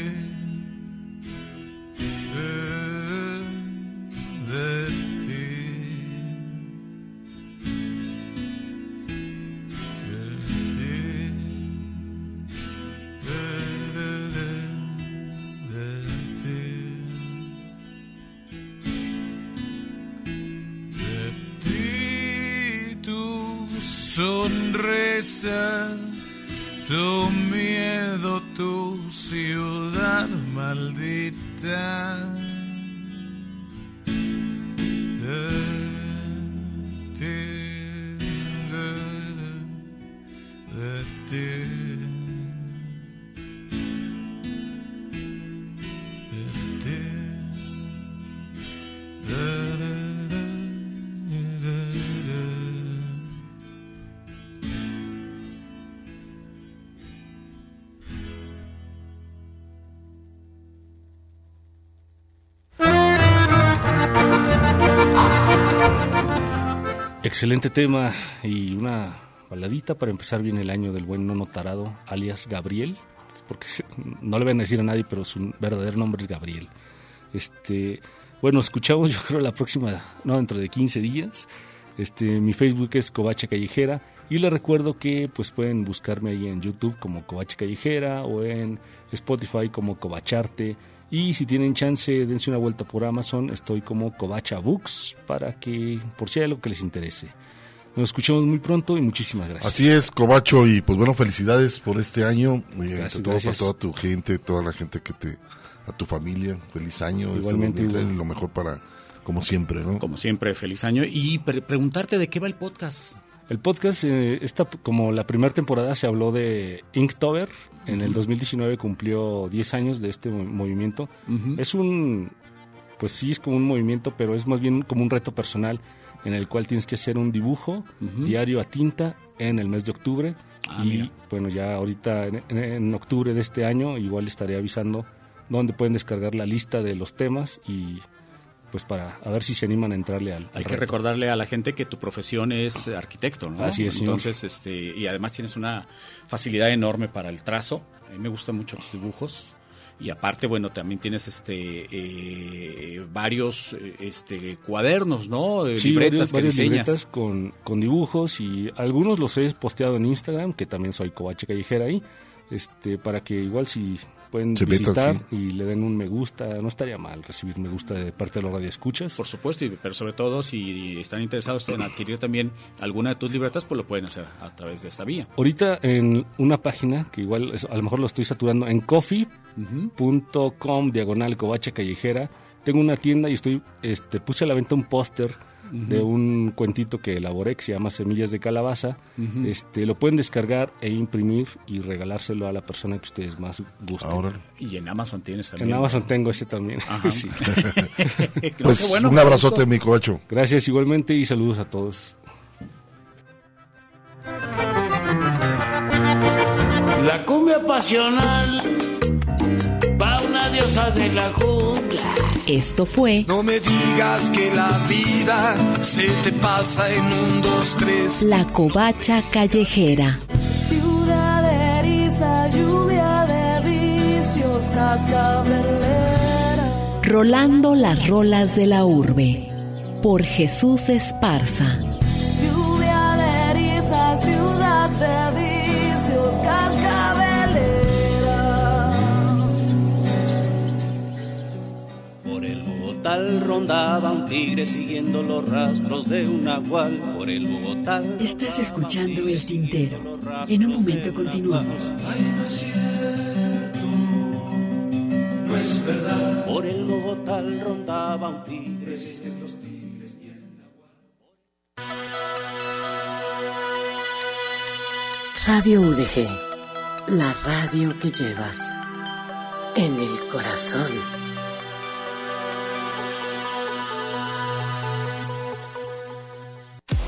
sonrisa, tu miedo, tu ciudad maldita. Excelente tema y una baladita para empezar bien el año del buen nono tarado, alias Gabriel, porque *laughs* no le van a decir a nadie, pero su verdadero nombre es Gabriel. Este, bueno, escuchamos *laughs* yo creo la próxima, no, dentro de 15 días. Este, mi Facebook es Covacha Callejera y les recuerdo que pues pueden buscarme ahí en YouTube como Covacha Callejera o en Spotify como Covacharte y si tienen chance dense una vuelta por Amazon, estoy como Covacha Books para que por si hay algo que les interese. Nos escuchamos muy pronto y muchísimas gracias. Así es, Cobacho, y pues bueno, felicidades por este año, y Gracias, ante todo gracias. para toda tu gente, toda la gente que te, a tu familia, feliz año, este Igualmente, 2003, igual. lo mejor para, como siempre, ¿no? Como siempre, feliz año. Y pre- preguntarte de qué va el podcast. El podcast, eh, esta, como la primera temporada se habló de Inktober, en el 2019 cumplió 10 años de este mo- movimiento. Es un, pues sí, es como un movimiento, pero es más bien como un reto personal en el cual tienes que hacer un dibujo diario a tinta en el mes de octubre. Ah, y mira. bueno, ya ahorita en, en- en octubre de este año igual estaré avisando dónde pueden descargar la lista de los temas y pues para a ver si se animan a entrarle al, al Hay que reto. recordarle a la gente que tu profesión es arquitecto, ¿no? Así es, señor. Entonces, este, y además tienes una facilidad enorme para el trazo. A mí me gustan mucho tus dibujos. Y aparte, bueno, también tienes este eh, varios este cuadernos, ¿no? Sí, libretas varios, que varias libretas con, con dibujos y algunos los he posteado en Instagram, que también soy Covache Callejera ahí, este, para que igual si pueden visitar sí. y le den un me gusta, no estaría mal recibir me gusta de parte de los radioescuchas. Por supuesto, y, pero sobre todo si están interesados en adquirir también alguna de tus libretas, pues lo pueden hacer a través de esta vía. Ahorita en una página, que igual es- a lo mejor lo estoy saturando, en coffee.com diagonal Covache Callejera, tengo una tienda y estoy, este, puse a la venta un póster de un cuentito que elaboré que se llama Semillas de Calabaza. Este, lo pueden descargar e imprimir y regalárselo a la persona que ustedes más gusten. Y en Amazon tienes también. En Amazon tengo ese también. *laughs* Sí. *laughs* Pues bueno, un abrazote, mi Cobacho. Gracias igualmente y saludos a todos. La cumbia pasional diosa de la jungla. Esto fue No me digas que la vida se te pasa en un, dos, tres. La Covacha Callejera. Ciudad de eriza, lluvia de vicios, cascabelera. Rolando las rolas de la urbe. Por Jesús Esparza. Lluvia de eriza, ciudad de vicios, Bogotal rondaba un tigre siguiendo los rastros de un nahual. Por el Bogotal. Estás escuchando el tintero. En un momento continuamos. Ay, no es cierto, no es verdad. Por el Bogotal rondaba un tigre. Resisten los tigres. Radio UDG, la radio que llevas en el corazón.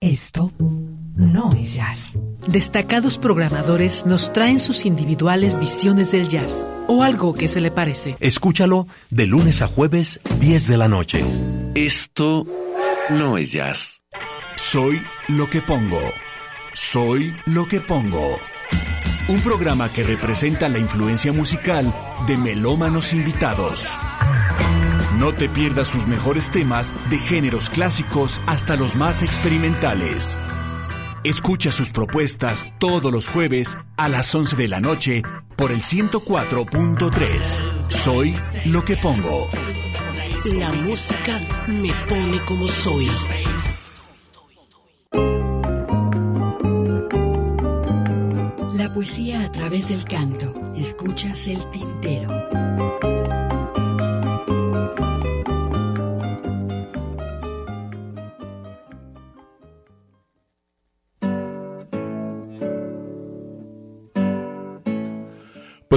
Esto no es jazz. Destacados programadores nos traen sus individuales visiones del jazz o algo que se le parece. Escúchalo de lunes a jueves, 10 de la noche. Esto no es jazz. Soy lo que pongo. Soy lo que pongo. Un programa que representa la influencia musical de melómanos invitados. No te pierdas sus mejores temas de géneros clásicos hasta los más experimentales. Escucha sus propuestas todos los jueves a las 11 de la noche por el 104.3. Soy lo que pongo. La música me pone como soy. La poesía a través del canto. Escuchas el tintero.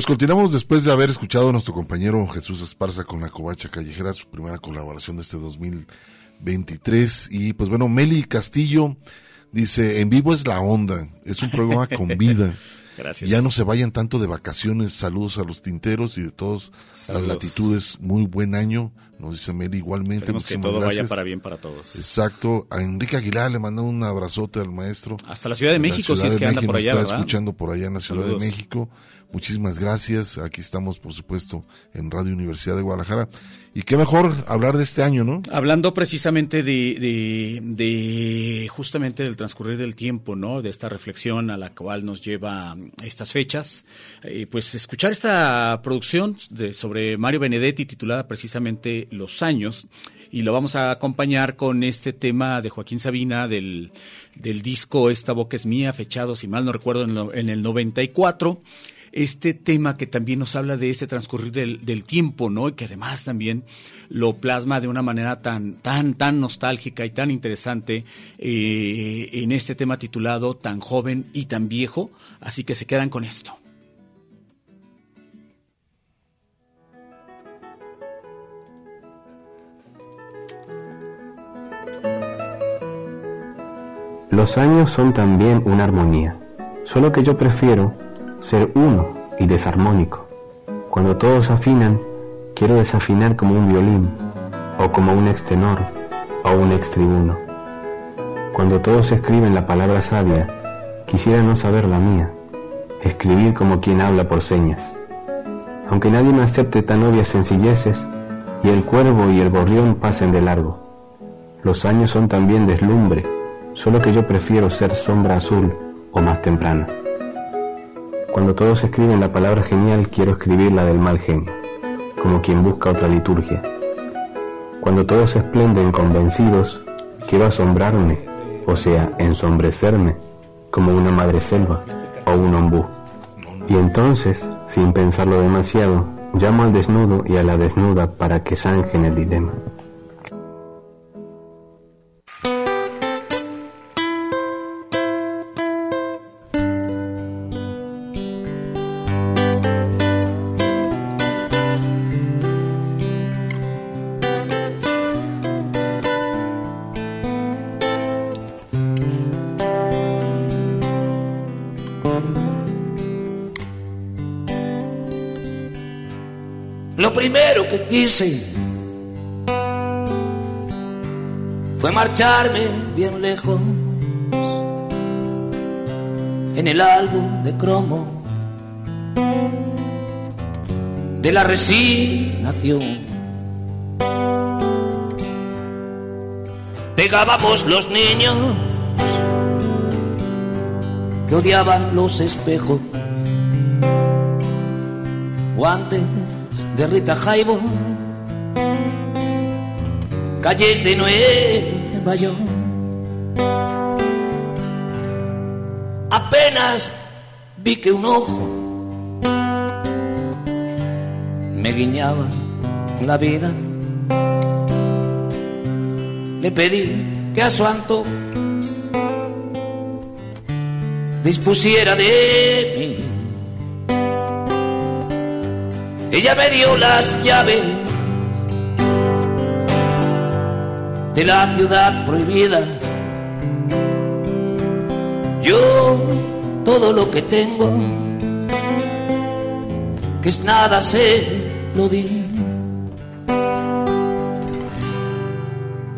Pues continuamos después de haber escuchado a nuestro compañero Jesús Esparza con la Covacha Callejera, su primera colaboración de este 2023. Y pues bueno, Meli Castillo dice, en vivo es la onda, es un programa con *laughs* vida. Gracias. Ya no se vayan tanto de vacaciones, saludos a los tinteros y de todas las latitudes, muy buen año, nos dice Meli igualmente. Esperemos que todo vaya gracias. para bien para todos. Exacto, a Enrique Aguilar le mandó un abrazote al maestro. Hasta la Ciudad de México, si es que anda México, por allá, está ¿verdad? escuchando por allá en la Ciudad Saludos. de México. Muchísimas gracias. Aquí estamos, por supuesto, en Radio Universidad de Guadalajara. Y qué mejor hablar de este año, ¿no? Hablando precisamente de, de, de justamente del transcurrir del tiempo, ¿no? De esta reflexión a la cual nos lleva estas fechas, eh, pues escuchar esta producción de, sobre Mario Benedetti titulada precisamente Los años y lo vamos a acompañar con este tema de Joaquín Sabina del, del disco Esta boca es mía, fechado, si mal no recuerdo, en, lo- en el 94 este tema que también nos habla de ese transcurrir del, del tiempo, ¿no? Y que además también lo plasma de una manera tan, tan, tan nostálgica y tan interesante eh, en este tema titulado Tan joven y tan viejo. Así que se quedan con esto. Los años son también una armonía, solo que yo prefiero ser uno y desarmónico. Cuando todos afinan, quiero desafinar como un violín, o como un extenor, o un extribuno. Cuando todos escriben la palabra sabia, quisiera no saber la mía, escribir como quien habla por señas. Aunque nadie me acepte tan obvias sencilleces, y el cuervo y el gorrión pasen de largo. Los años son también deslumbre, solo que yo prefiero ser sombra azul o más temprana. Cuando todos escriben la palabra genial, quiero escribir la del mal genio, como quien busca otra liturgia. Cuando todos se esplenden convencidos, quiero asombrarme, o sea, ensombrecerme, como una madre selva o un ombú. Y entonces, sin pensarlo demasiado, llamo al desnudo y a la desnuda para que zanjen el dilema. Lo primero que quise fue marcharme bien lejos en el álbum de cromo de la resignación. Pegábamos los niños que odiaban los espejos, guantes de Rita Jaibo, calles de Nueva York. Apenas vi que un ojo me guiñaba la vida. Le pedí que a su antojo dispusiera de mí. Ella me dio las llaves de la ciudad prohibida. Yo todo lo que tengo, que es nada, se lo di.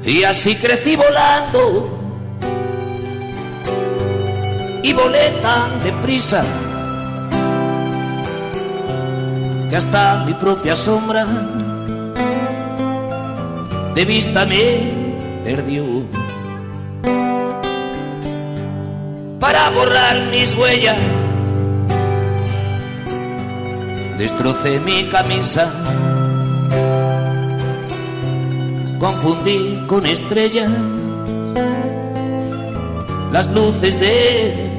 Y así crecí volando y volé tan deprisa que hasta mi propia sombra de vista me perdió. Para borrar mis huellas, destrocé mi camisa, confundí con estrellas las luces de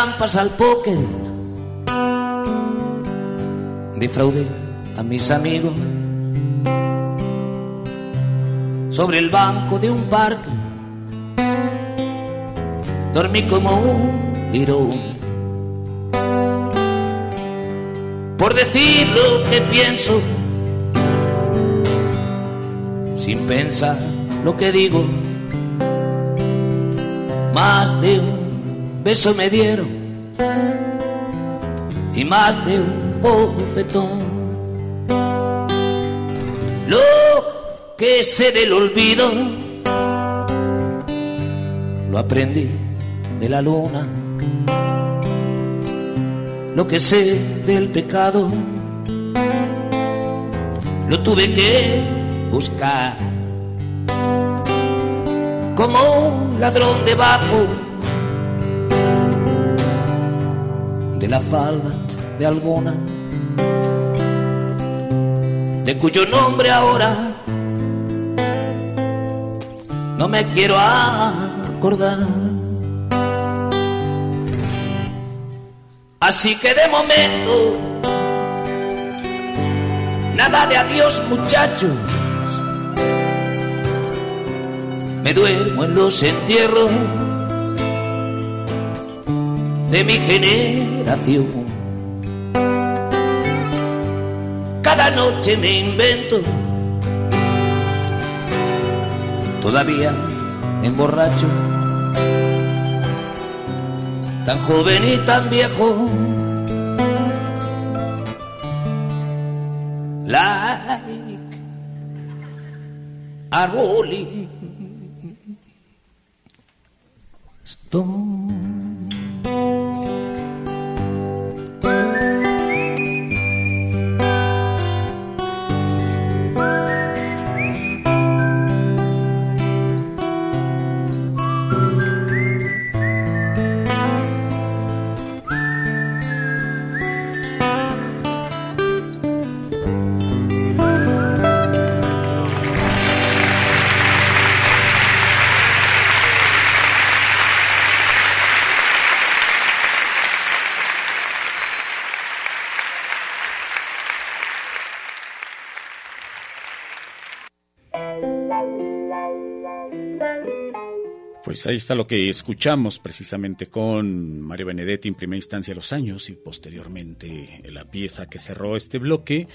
trampas al póker, defraudé a mis amigos sobre el banco de un parque. Dormí como un lirón. Por decir lo que pienso, sin pensar lo que digo, más de un beso me dieron y más de un bofetón. Lo que sé del olvido lo aprendí de la luna. Lo que sé del pecado lo tuve que buscar como un ladrón debajo la falda de alguna, de cuyo nombre ahora no me quiero acordar. Así que de momento, nada de adiós muchachos, me duermo en los entierros de mi generación. Cada noche me invento, todavía emborracho, tan joven y tan viejo. Like a rolling. Pues ahí está lo que escuchamos precisamente con Mario Benedetti en primera instancia los años y posteriormente la pieza que cerró este bloque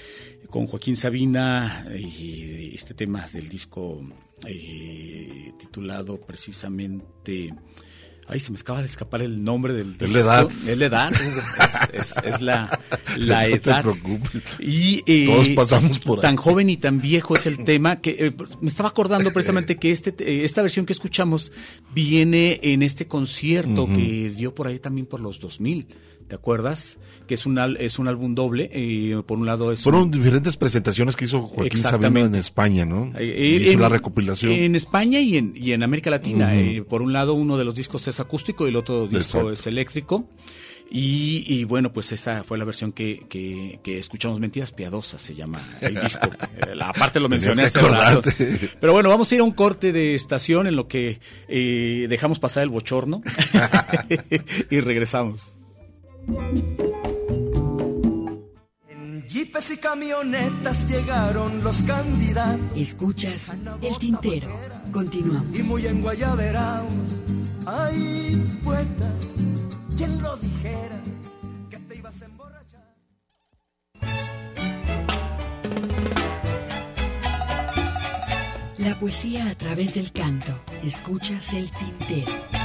con Joaquín Sabina y este tema del disco eh, titulado precisamente Ay, se me acaba de escapar el nombre del Es la edad. Es la edad. Es, es- es la, *laughs* la No te edad. preocupes. Y, eh, Todos pasamos por ahí. Tan joven y tan viejo es el tema que eh, pues, me estaba acordando *laughs* precisamente que este eh, esta versión que escuchamos viene en este concierto que dio por ahí también por los 2000. ¿Te acuerdas? Que es un, al- es un álbum doble. eh, por un lado es Fueron un- diferentes presentaciones que hizo Joaquín Exactamente. en España, ¿no? Eh, hizo en- la recopilación. En España y en, y en América Latina. Eh, por un lado, uno de los discos es acústico y el otro disco Exacto. es eléctrico. Y, y bueno, pues esa fue la versión que, que, que escuchamos. Mentiras Piadosas se llama el disco. *laughs* Eh, la- aparte lo mencioné hace rato. Pero bueno, vamos a ir a un corte de estación en lo que eh, dejamos pasar el bochorno *laughs* *laughs* y regresamos. En jeepes y camionetas llegaron los candidatos. Escuchas el tintero. Continuamos. Y muy enguayaberaos. Ay, poeta, ¿quién lo dijera? Que te ibas a emborrachar. La poesía a través del canto. Escuchas el tintero.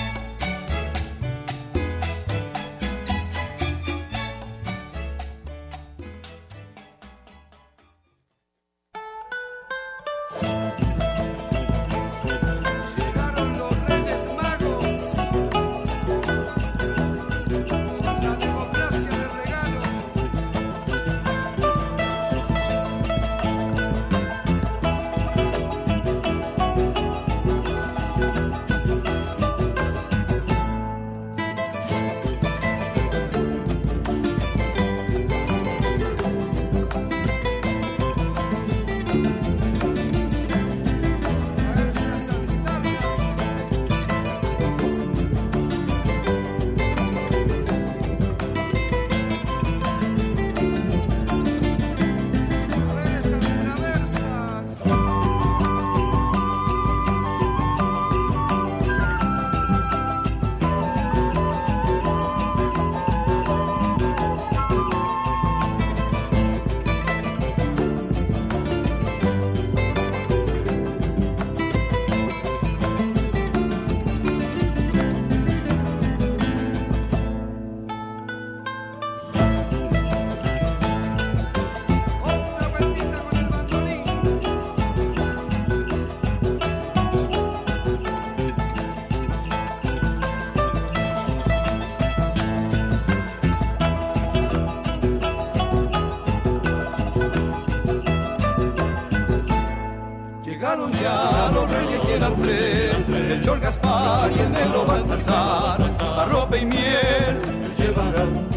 Negro Baltasar, arrope y miel llevarán,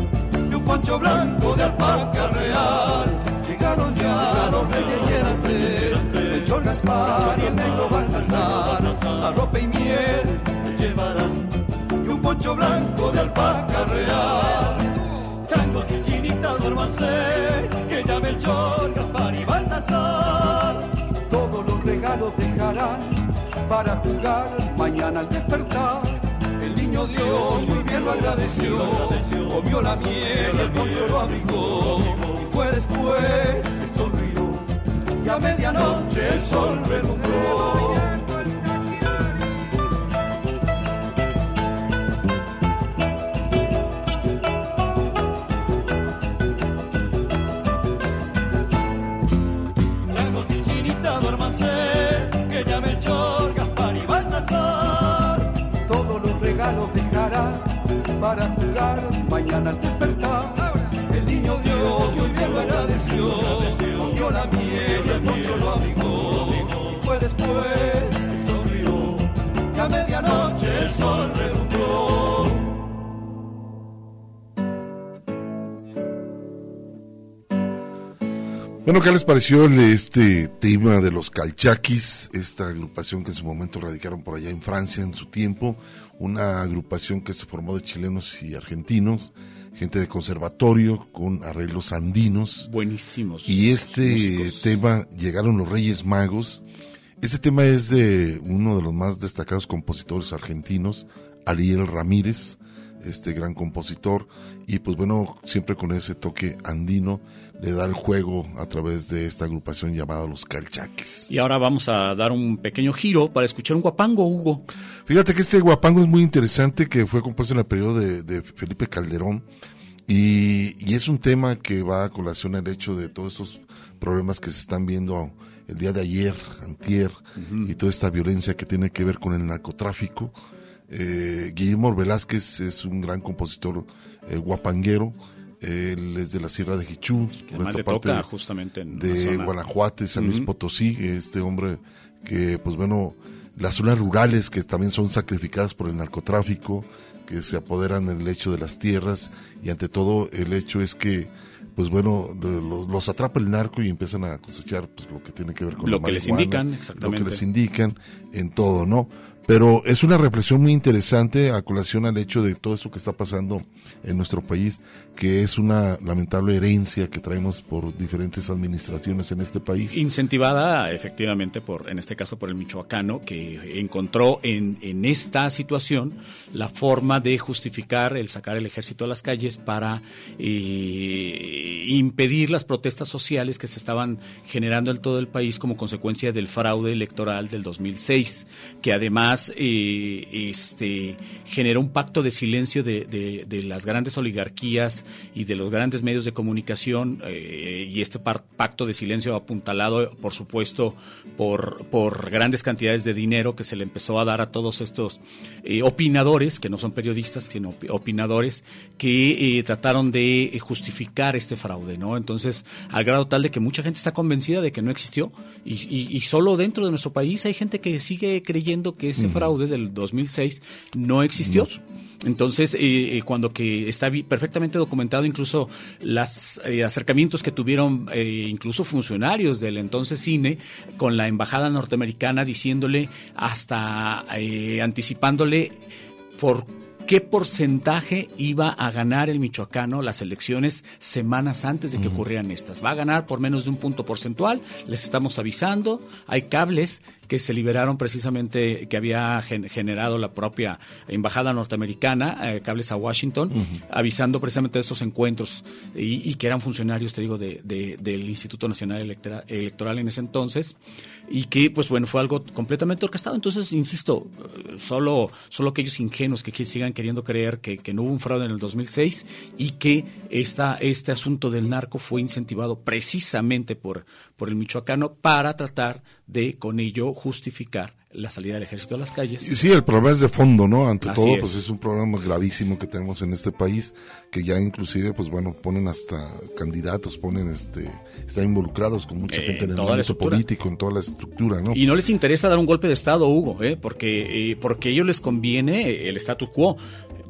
y un poncho blanco de alpaca real. Llegaron ya los reyes el el Chor Gaspar y el negro Baltasar, arrope y miel llevarán, y un poncho blanco de alpaca real. Changos y chinitas duérmanse, que ya Melchor, Gaspar y Baltasar todos los regalos dejarán para jugar mañana al despertar. Dios muy bien lo agradeció, comió la miel y el poncho lo abrigó. Y fue después que sonrió y a medianoche el sol relumbró. Mañana al Bueno, ¿qué les pareció este tema de los Calchaquis? Esta agrupación que en su momento radicaron por allá en Francia en su tiempo. Una agrupación que se formó de chilenos y argentinos, gente de conservatorio con arreglos andinos. Buenísimos. Y este músicos. tema, llegaron los Reyes Magos. Este tema es de uno de los más destacados compositores argentinos, Ariel Ramírez, este gran compositor, y pues bueno, siempre con ese toque andino le da el juego a través de esta agrupación llamada Los Calchaques. Y ahora vamos a dar un pequeño giro para escuchar un guapango, Hugo. Fíjate que este guapango es muy interesante, que fue compuesto en el periodo de, de Felipe Calderón, y, y, es un tema que va a colación al hecho de todos estos problemas que se están viendo el día de ayer, antier, y toda esta violencia que tiene que ver con el narcotráfico. Eh, Guillermo Velázquez es un gran compositor eh, guapanguero, él es de la Sierra de Jichú, le toca justamente en de Guanajuato y San Luis Potosí, este hombre que, pues bueno, las zonas rurales que también son sacrificadas por el narcotráfico, que se apoderan del hecho de las tierras y ante todo el hecho es que pues bueno, los, los, atrapa el narco y empiezan a cosechar pues, lo que tiene que ver con lo que les indican, exactamente. Lo que les indican en todo, ¿no? Pero es una reflexión muy interesante a colación al hecho de todo esto que está pasando en nuestro país, que es una lamentable herencia que traemos por diferentes administraciones en este país. Incentivada efectivamente por, en este caso por el michoacano, que encontró en, en esta situación la forma de justificar el sacar el ejército a las calles para eh, impedir las protestas sociales que se estaban generando en todo el país como consecuencia del fraude electoral del 2006, que además eh, este, generó un pacto de silencio de, las grandes oligarquías y de los grandes medios de comunicación eh, y este pacto de silencio apuntalado, por supuesto, por, por grandes cantidades de dinero que se le empezó a dar a todos estos eh, opinadores, que no son periodistas, sino opinadores, que trataron de justificar este fraude, ¿no? Entonces, al grado tal de que mucha gente está convencida de que no existió y, y, y solo dentro de nuestro país hay gente que sigue creyendo que ese fraude del 2006 no existió. Entonces, eh, eh, cuando que está perfectamente documentado incluso los eh, acercamientos que tuvieron incluso funcionarios del entonces cine con la embajada norteamericana diciéndole hasta anticipándole por qué porcentaje iba a ganar el michoacano las elecciones semanas antes de que ocurrieran estas. Va a ganar por menos de un punto porcentual, les estamos avisando, hay cables que se liberaron precisamente, que había generado la propia embajada norteamericana, eh, cables a Washington, avisando precisamente de estos encuentros y, que eran funcionarios, te digo, de, del Instituto Nacional Electoral en ese entonces y que, pues bueno, fue algo completamente orquestado. Entonces, insisto, solo, solo aquellos ingenuos que sigan queriendo creer que, que no hubo un fraude en el 2006 y que esta, este asunto del narco fue incentivado precisamente por, por el michoacano para tratar de, con ello, justificar la salida del ejército a las calles. Sí, el problema es de fondo, ¿no? Ante todo, pues es un problema gravísimo que tenemos en este país, que ya inclusive, pues bueno, ponen hasta candidatos, ponen, este, están involucrados con mucha eh, gente en el ámbito político, en toda la estructura, ¿no? Y no les interesa dar un golpe de Estado, Hugo, ¿eh? Porque, eh, porque a ellos les conviene el status quo.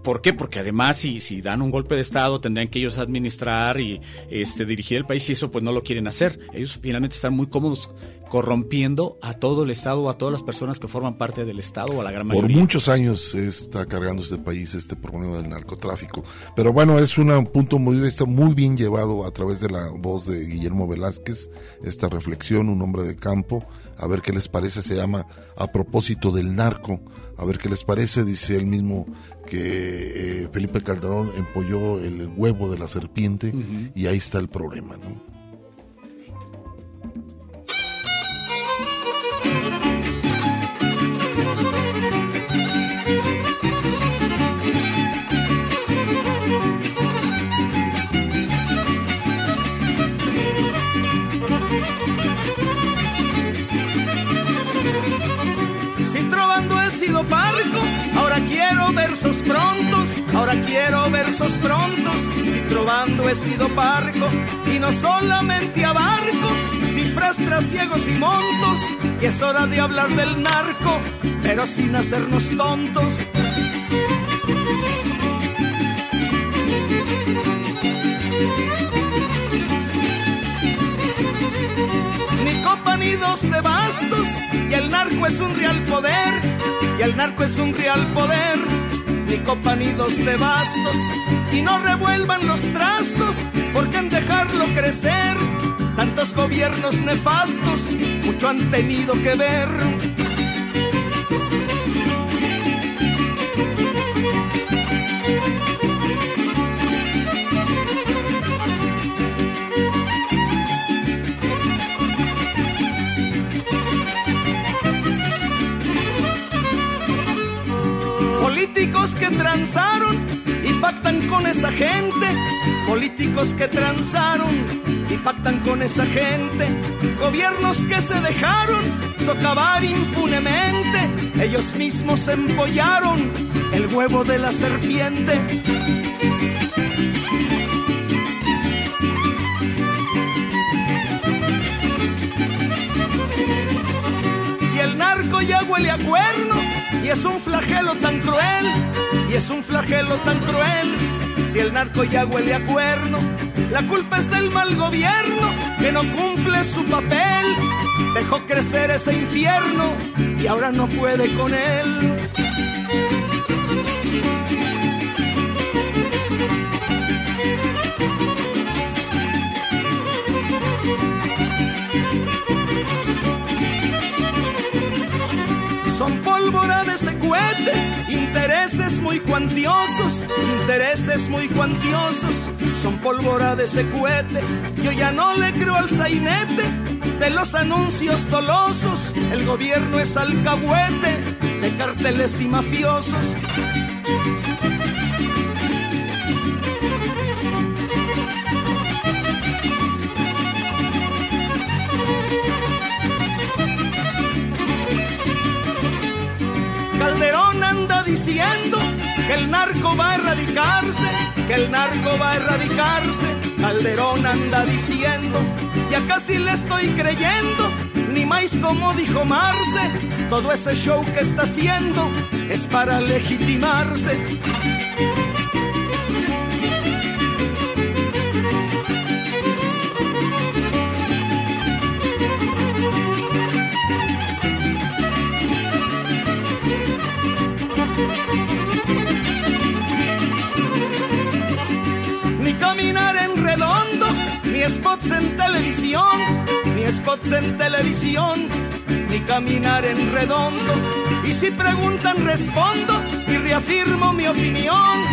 ¿Por qué? Porque además si, si dan un golpe de Estado tendrían que ellos administrar y este, dirigir el país y eso pues no lo quieren hacer. Ellos finalmente están muy cómodos corrompiendo a todo el Estado a todas las personas que forman parte del Estado o a la gran mayoría. Por muchos años está cargando este país este problema del narcotráfico. Pero bueno, es un punto muy, está muy bien llevado a través de la voz de Guillermo Velázquez, esta reflexión, un hombre de campo, a ver qué les parece, se llama A propósito del narco a ver qué les parece. Dice él mismo que eh, Felipe Calderón empolló el huevo de la serpiente y ahí está el problema, ¿no? Versos prontos, ahora quiero versos prontos, si trovando he sido parco y no solamente abarco cifras, trasiegos y montos, y es hora de hablar del narco, pero sin hacernos tontos. Ni copa ni dos de bastos, y el narco es un real poder y el narco es un real poder, ni copa de bastos, y no revuelvan los trastos, porque en dejarlo crecer, Tantos gobiernos nefastos, mucho han tenido que ver. Políticos que transaron y pactan con esa gente. Políticos que transaron y pactan con esa gente. Gobiernos que se dejaron socavar impunemente. Ellos mismos empollaron el huevo de la serpiente. Ya huele a cuerno y es un flagelo tan cruel, y es un flagelo tan cruel, si el narco ya huele a cuerno, la culpa es del mal gobierno que no cumple su papel, dejó crecer ese infierno y ahora no puede con él. Intereses muy cuantiosos, intereses muy cuantiosos, son pólvora de ese cohete. Yo ya no le creo al sainete de los anuncios dolosos, el gobierno es alcahuete de carteles y mafiosos. Que el narco va a erradicarse, que el narco va a erradicarse. Calderón anda diciendo, ya casi le estoy creyendo, ni más como dijo Marce, todo ese show que está haciendo es para legitimarse. Ni spots en televisión, ni spots en televisión, ni caminar en redondo. Y si preguntan, respondo y reafirmo mi opinión.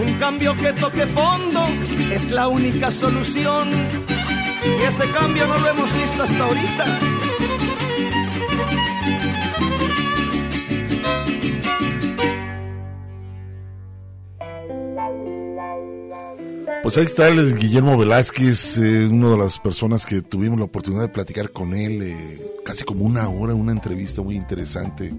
Un cambio que toque fondo es la única solución. Y ese cambio no lo hemos visto hasta ahorita. Pues ahí está el Guillermo Velázquez, eh, una de las personas que tuvimos la oportunidad de platicar con él, eh, casi como una hora, una entrevista muy interesante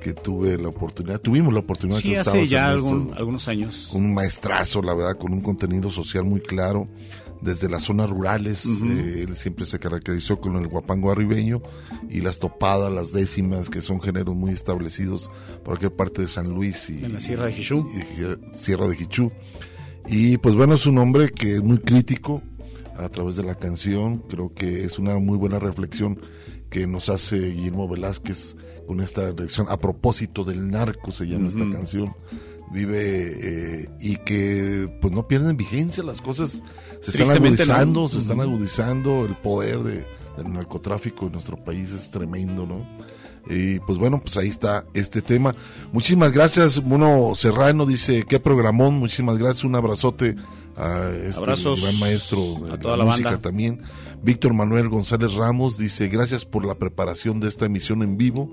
que tuve la oportunidad, tuvimos la oportunidad Sí, que hace ya algunos años. con un maestrazo, la verdad, con un contenido social muy claro, desde las zonas rurales, eh, él siempre se caracterizó con el guapango arribeño y las topadas, las décimas, que son géneros muy establecidos por cualquier parte de San Luis y En la Sierra de Jichú. y Sierra de Jichú. Y pues bueno, es un hombre que es muy crítico a través de la canción. Creo que es una muy buena reflexión que nos hace Guillermo Velázquez con esta reflexión. A propósito del narco se llama esta canción. Vive eh, y que pues no pierden vigencia, las cosas se están no. agudizando, se están agudizando, el poder de, del narcotráfico en nuestro país es tremendo, ¿no? Y pues bueno, pues ahí está este tema. Muchísimas gracias, Mono Serrano dice, qué programón, muchísimas gracias, un abrazote a este Abrazos gran maestro de a toda la, la música banda. también. Víctor Manuel González Ramos dice, gracias por la preparación de esta emisión en vivo,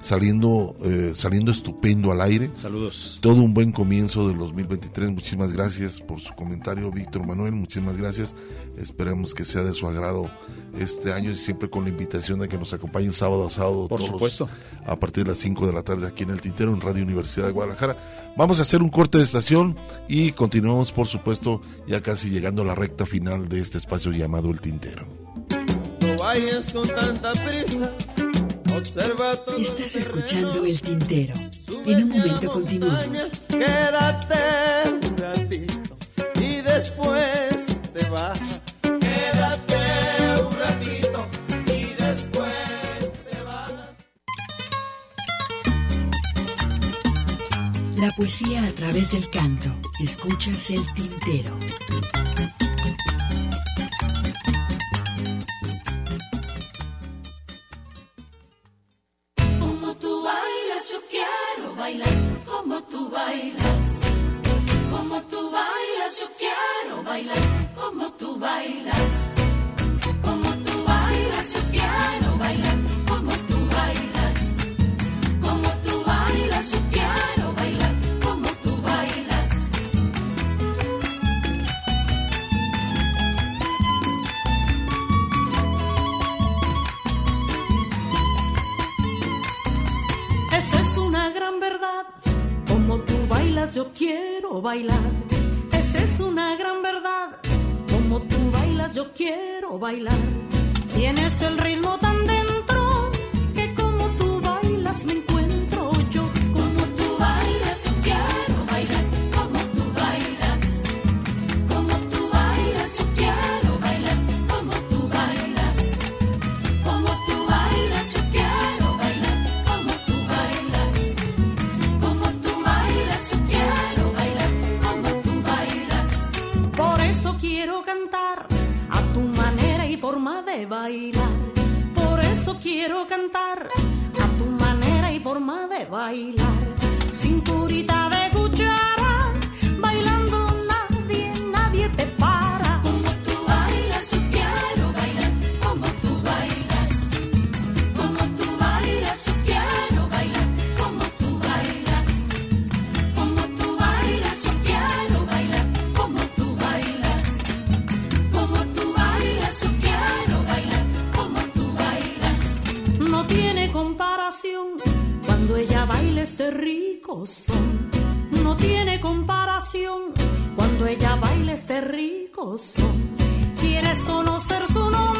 saliendo, eh, saliendo estupendo al aire. Saludos. Todo un buen comienzo del 2023. Muchísimas gracias por su comentario, Víctor Manuel. Muchísimas gracias. Esperemos que sea de su agrado este año y siempre con la invitación de que nos acompañen sábado a sábado. Por todos supuesto. A partir de las 5 de la tarde aquí en el Tintero, en Radio Universidad de Guadalajara. Vamos a hacer un corte de estación y continuamos, por supuesto, ya casi llegando a la recta final de este espacio llamado El Tintero. No vayas con tanta prisa. Observa todo Estás escuchando El Tintero. En un momento continuamos. Quédate un ratito y después te vas. La poesía a través del canto. Escuchas el tintero. Como tú bailas, yo quiero bailar. Como tú bailas. Como tú bailas, yo quiero bailar. Como tú bailas. Como tú bailas, yo quiero bailar. es una gran verdad. Como tú bailas, yo quiero bailar. Esa es una gran verdad. Como tú bailas, yo quiero bailar. Tienes el ritmo tan dentro que como tú bailas me encuentro. bailar. Por eso quiero cantar a tu manera y forma de bailar. Cinturita de millones de ricos son. No tiene comparación cuando ella baila este rico son. ¿Quieres conocer su nombre?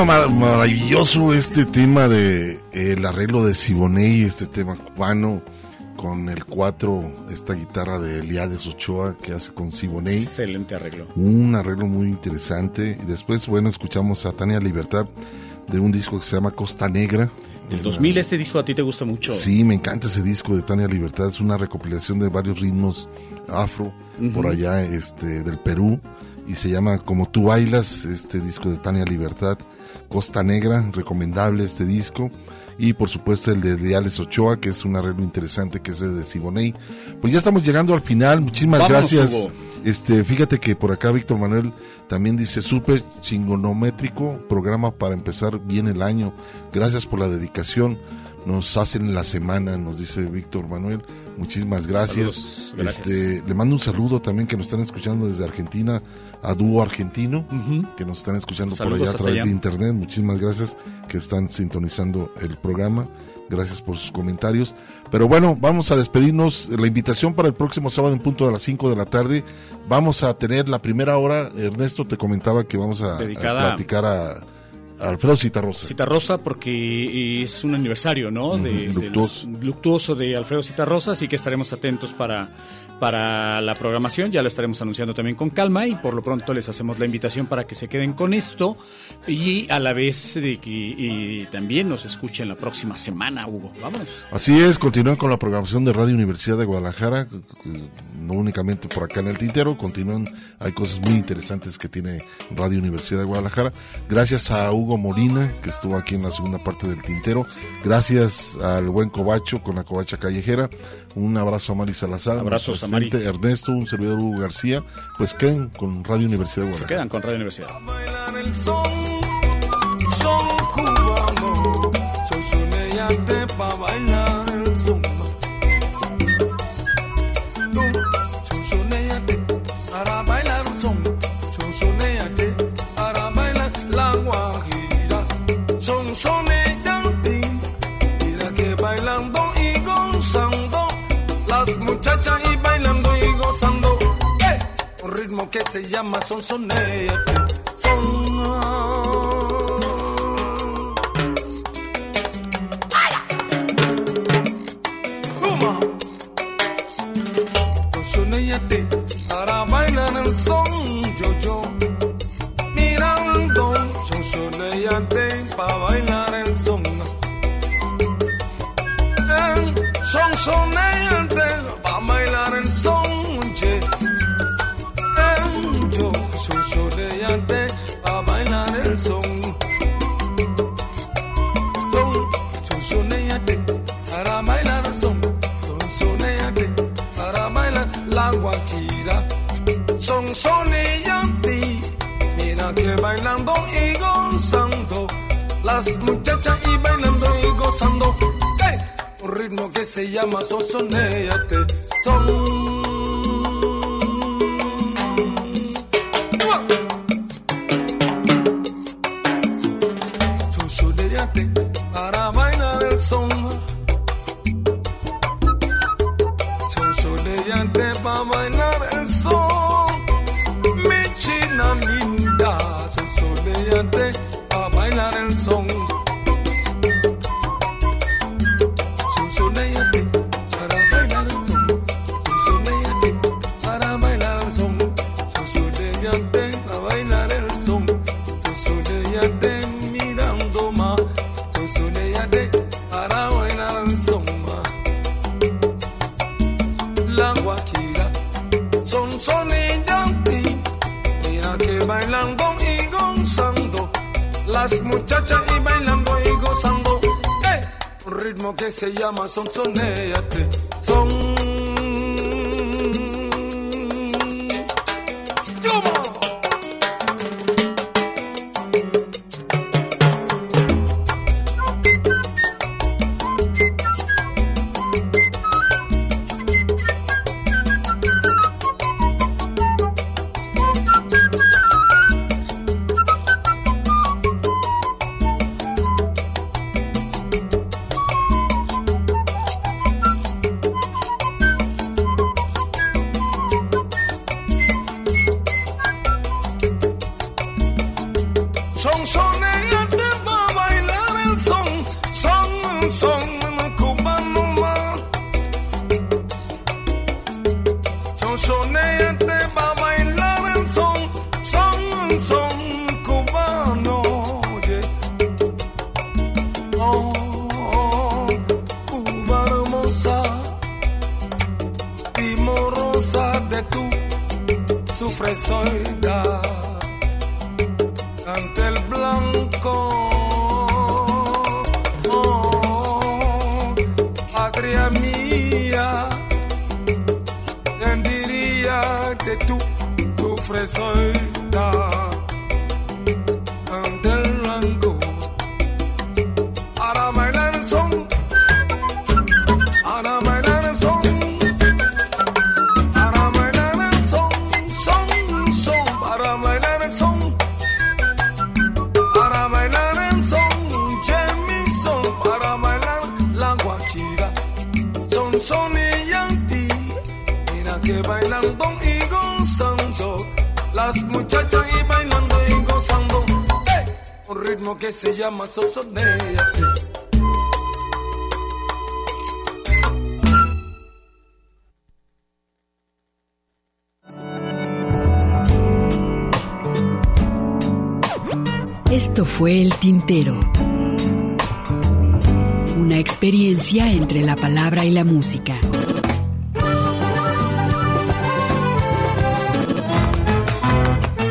Tema maravilloso este tema de eh, el arreglo de Siboney, este tema cubano con el 4, esta guitarra de Eliades Ochoa que hace con Siboney. Excelente arreglo. Un arreglo muy interesante. Y después, bueno, escuchamos a Tania Libertad de un disco que se llama Costa Negra. Del 2000 este disco a ti te gusta mucho. Sí, me encanta ese disco de Tania Libertad. Es una recopilación de varios ritmos afro por allá este, del Perú. Y se llama Como tú bailas, este disco de Tania Libertad. Costa Negra, recomendable este disco. Y por supuesto el de Diales Ochoa, que es un arreglo interesante, que es el de Siboney. Pues ya estamos llegando al final. Muchísimas Vámonos, gracias. Hugo. Este, fíjate que por acá Víctor Manuel también dice súper chingonométrico programa para empezar bien el año. Gracias por la dedicación. Nos hacen la semana, nos dice Víctor Manuel. Muchísimas gracias. Saludos, gracias. Este, le mando un saludo también que nos están escuchando desde Argentina a Dúo Argentino, que nos están escuchando Saludos por allá a través allá. de internet. Muchísimas gracias que están sintonizando el programa. Gracias por sus comentarios. Pero bueno, vamos a despedirnos. La invitación para el próximo sábado en punto de las 5 de la tarde. Vamos a tener la primera hora. Ernesto te comentaba que vamos a, a platicar a, Alfredo Citarrosa. Citarrosa porque es un aniversario, ¿no? De, luctuoso. luctuoso de Alfredo Citarrosa, así que estaremos atentos para, para la programación, ya lo estaremos anunciando también con calma y por lo pronto les hacemos la invitación para que se queden con esto y a la vez de que y también nos escuchen la próxima semana, Hugo. Vámonos. Así es, continúen con la programación de Radio Universidad de Guadalajara, eh, no únicamente por acá en el Tintero, continúan, hay cosas muy interesantes que tiene Radio Universidad de Guadalajara. Gracias a Hugo Molina, que estuvo aquí en la segunda parte del Tintero. Gracias al buen Cobacho con la Covacha Callejera. Un abrazo a Mari Salazar, Abrazos a Mari. Ernesto, un servidor Hugo García. Pues queden con Radio Universidad de Se Guadalajara. quedan con Radio Universidad. el son, son cubano, son que se llama son soneate, son. Soneyate para bailar el son yo yo. Mirando son soneyate para bailar el son. Eh, las muchachas y bailando y gozando. Un ritmo que se llama son. Soneyate son para bailar el son. Son para bailar se llama son Esto fue El Tintero. Una experiencia entre la palabra y la música.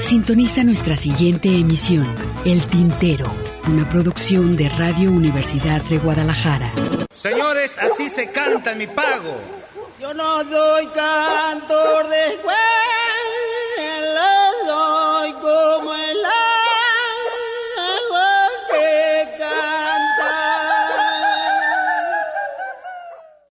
Sintoniza nuestra siguiente emisión, El Tintero, una producción de Radio Universidad de Guadalajara. Señores, así se canta en mi pago. Yo no soy cantor de juego.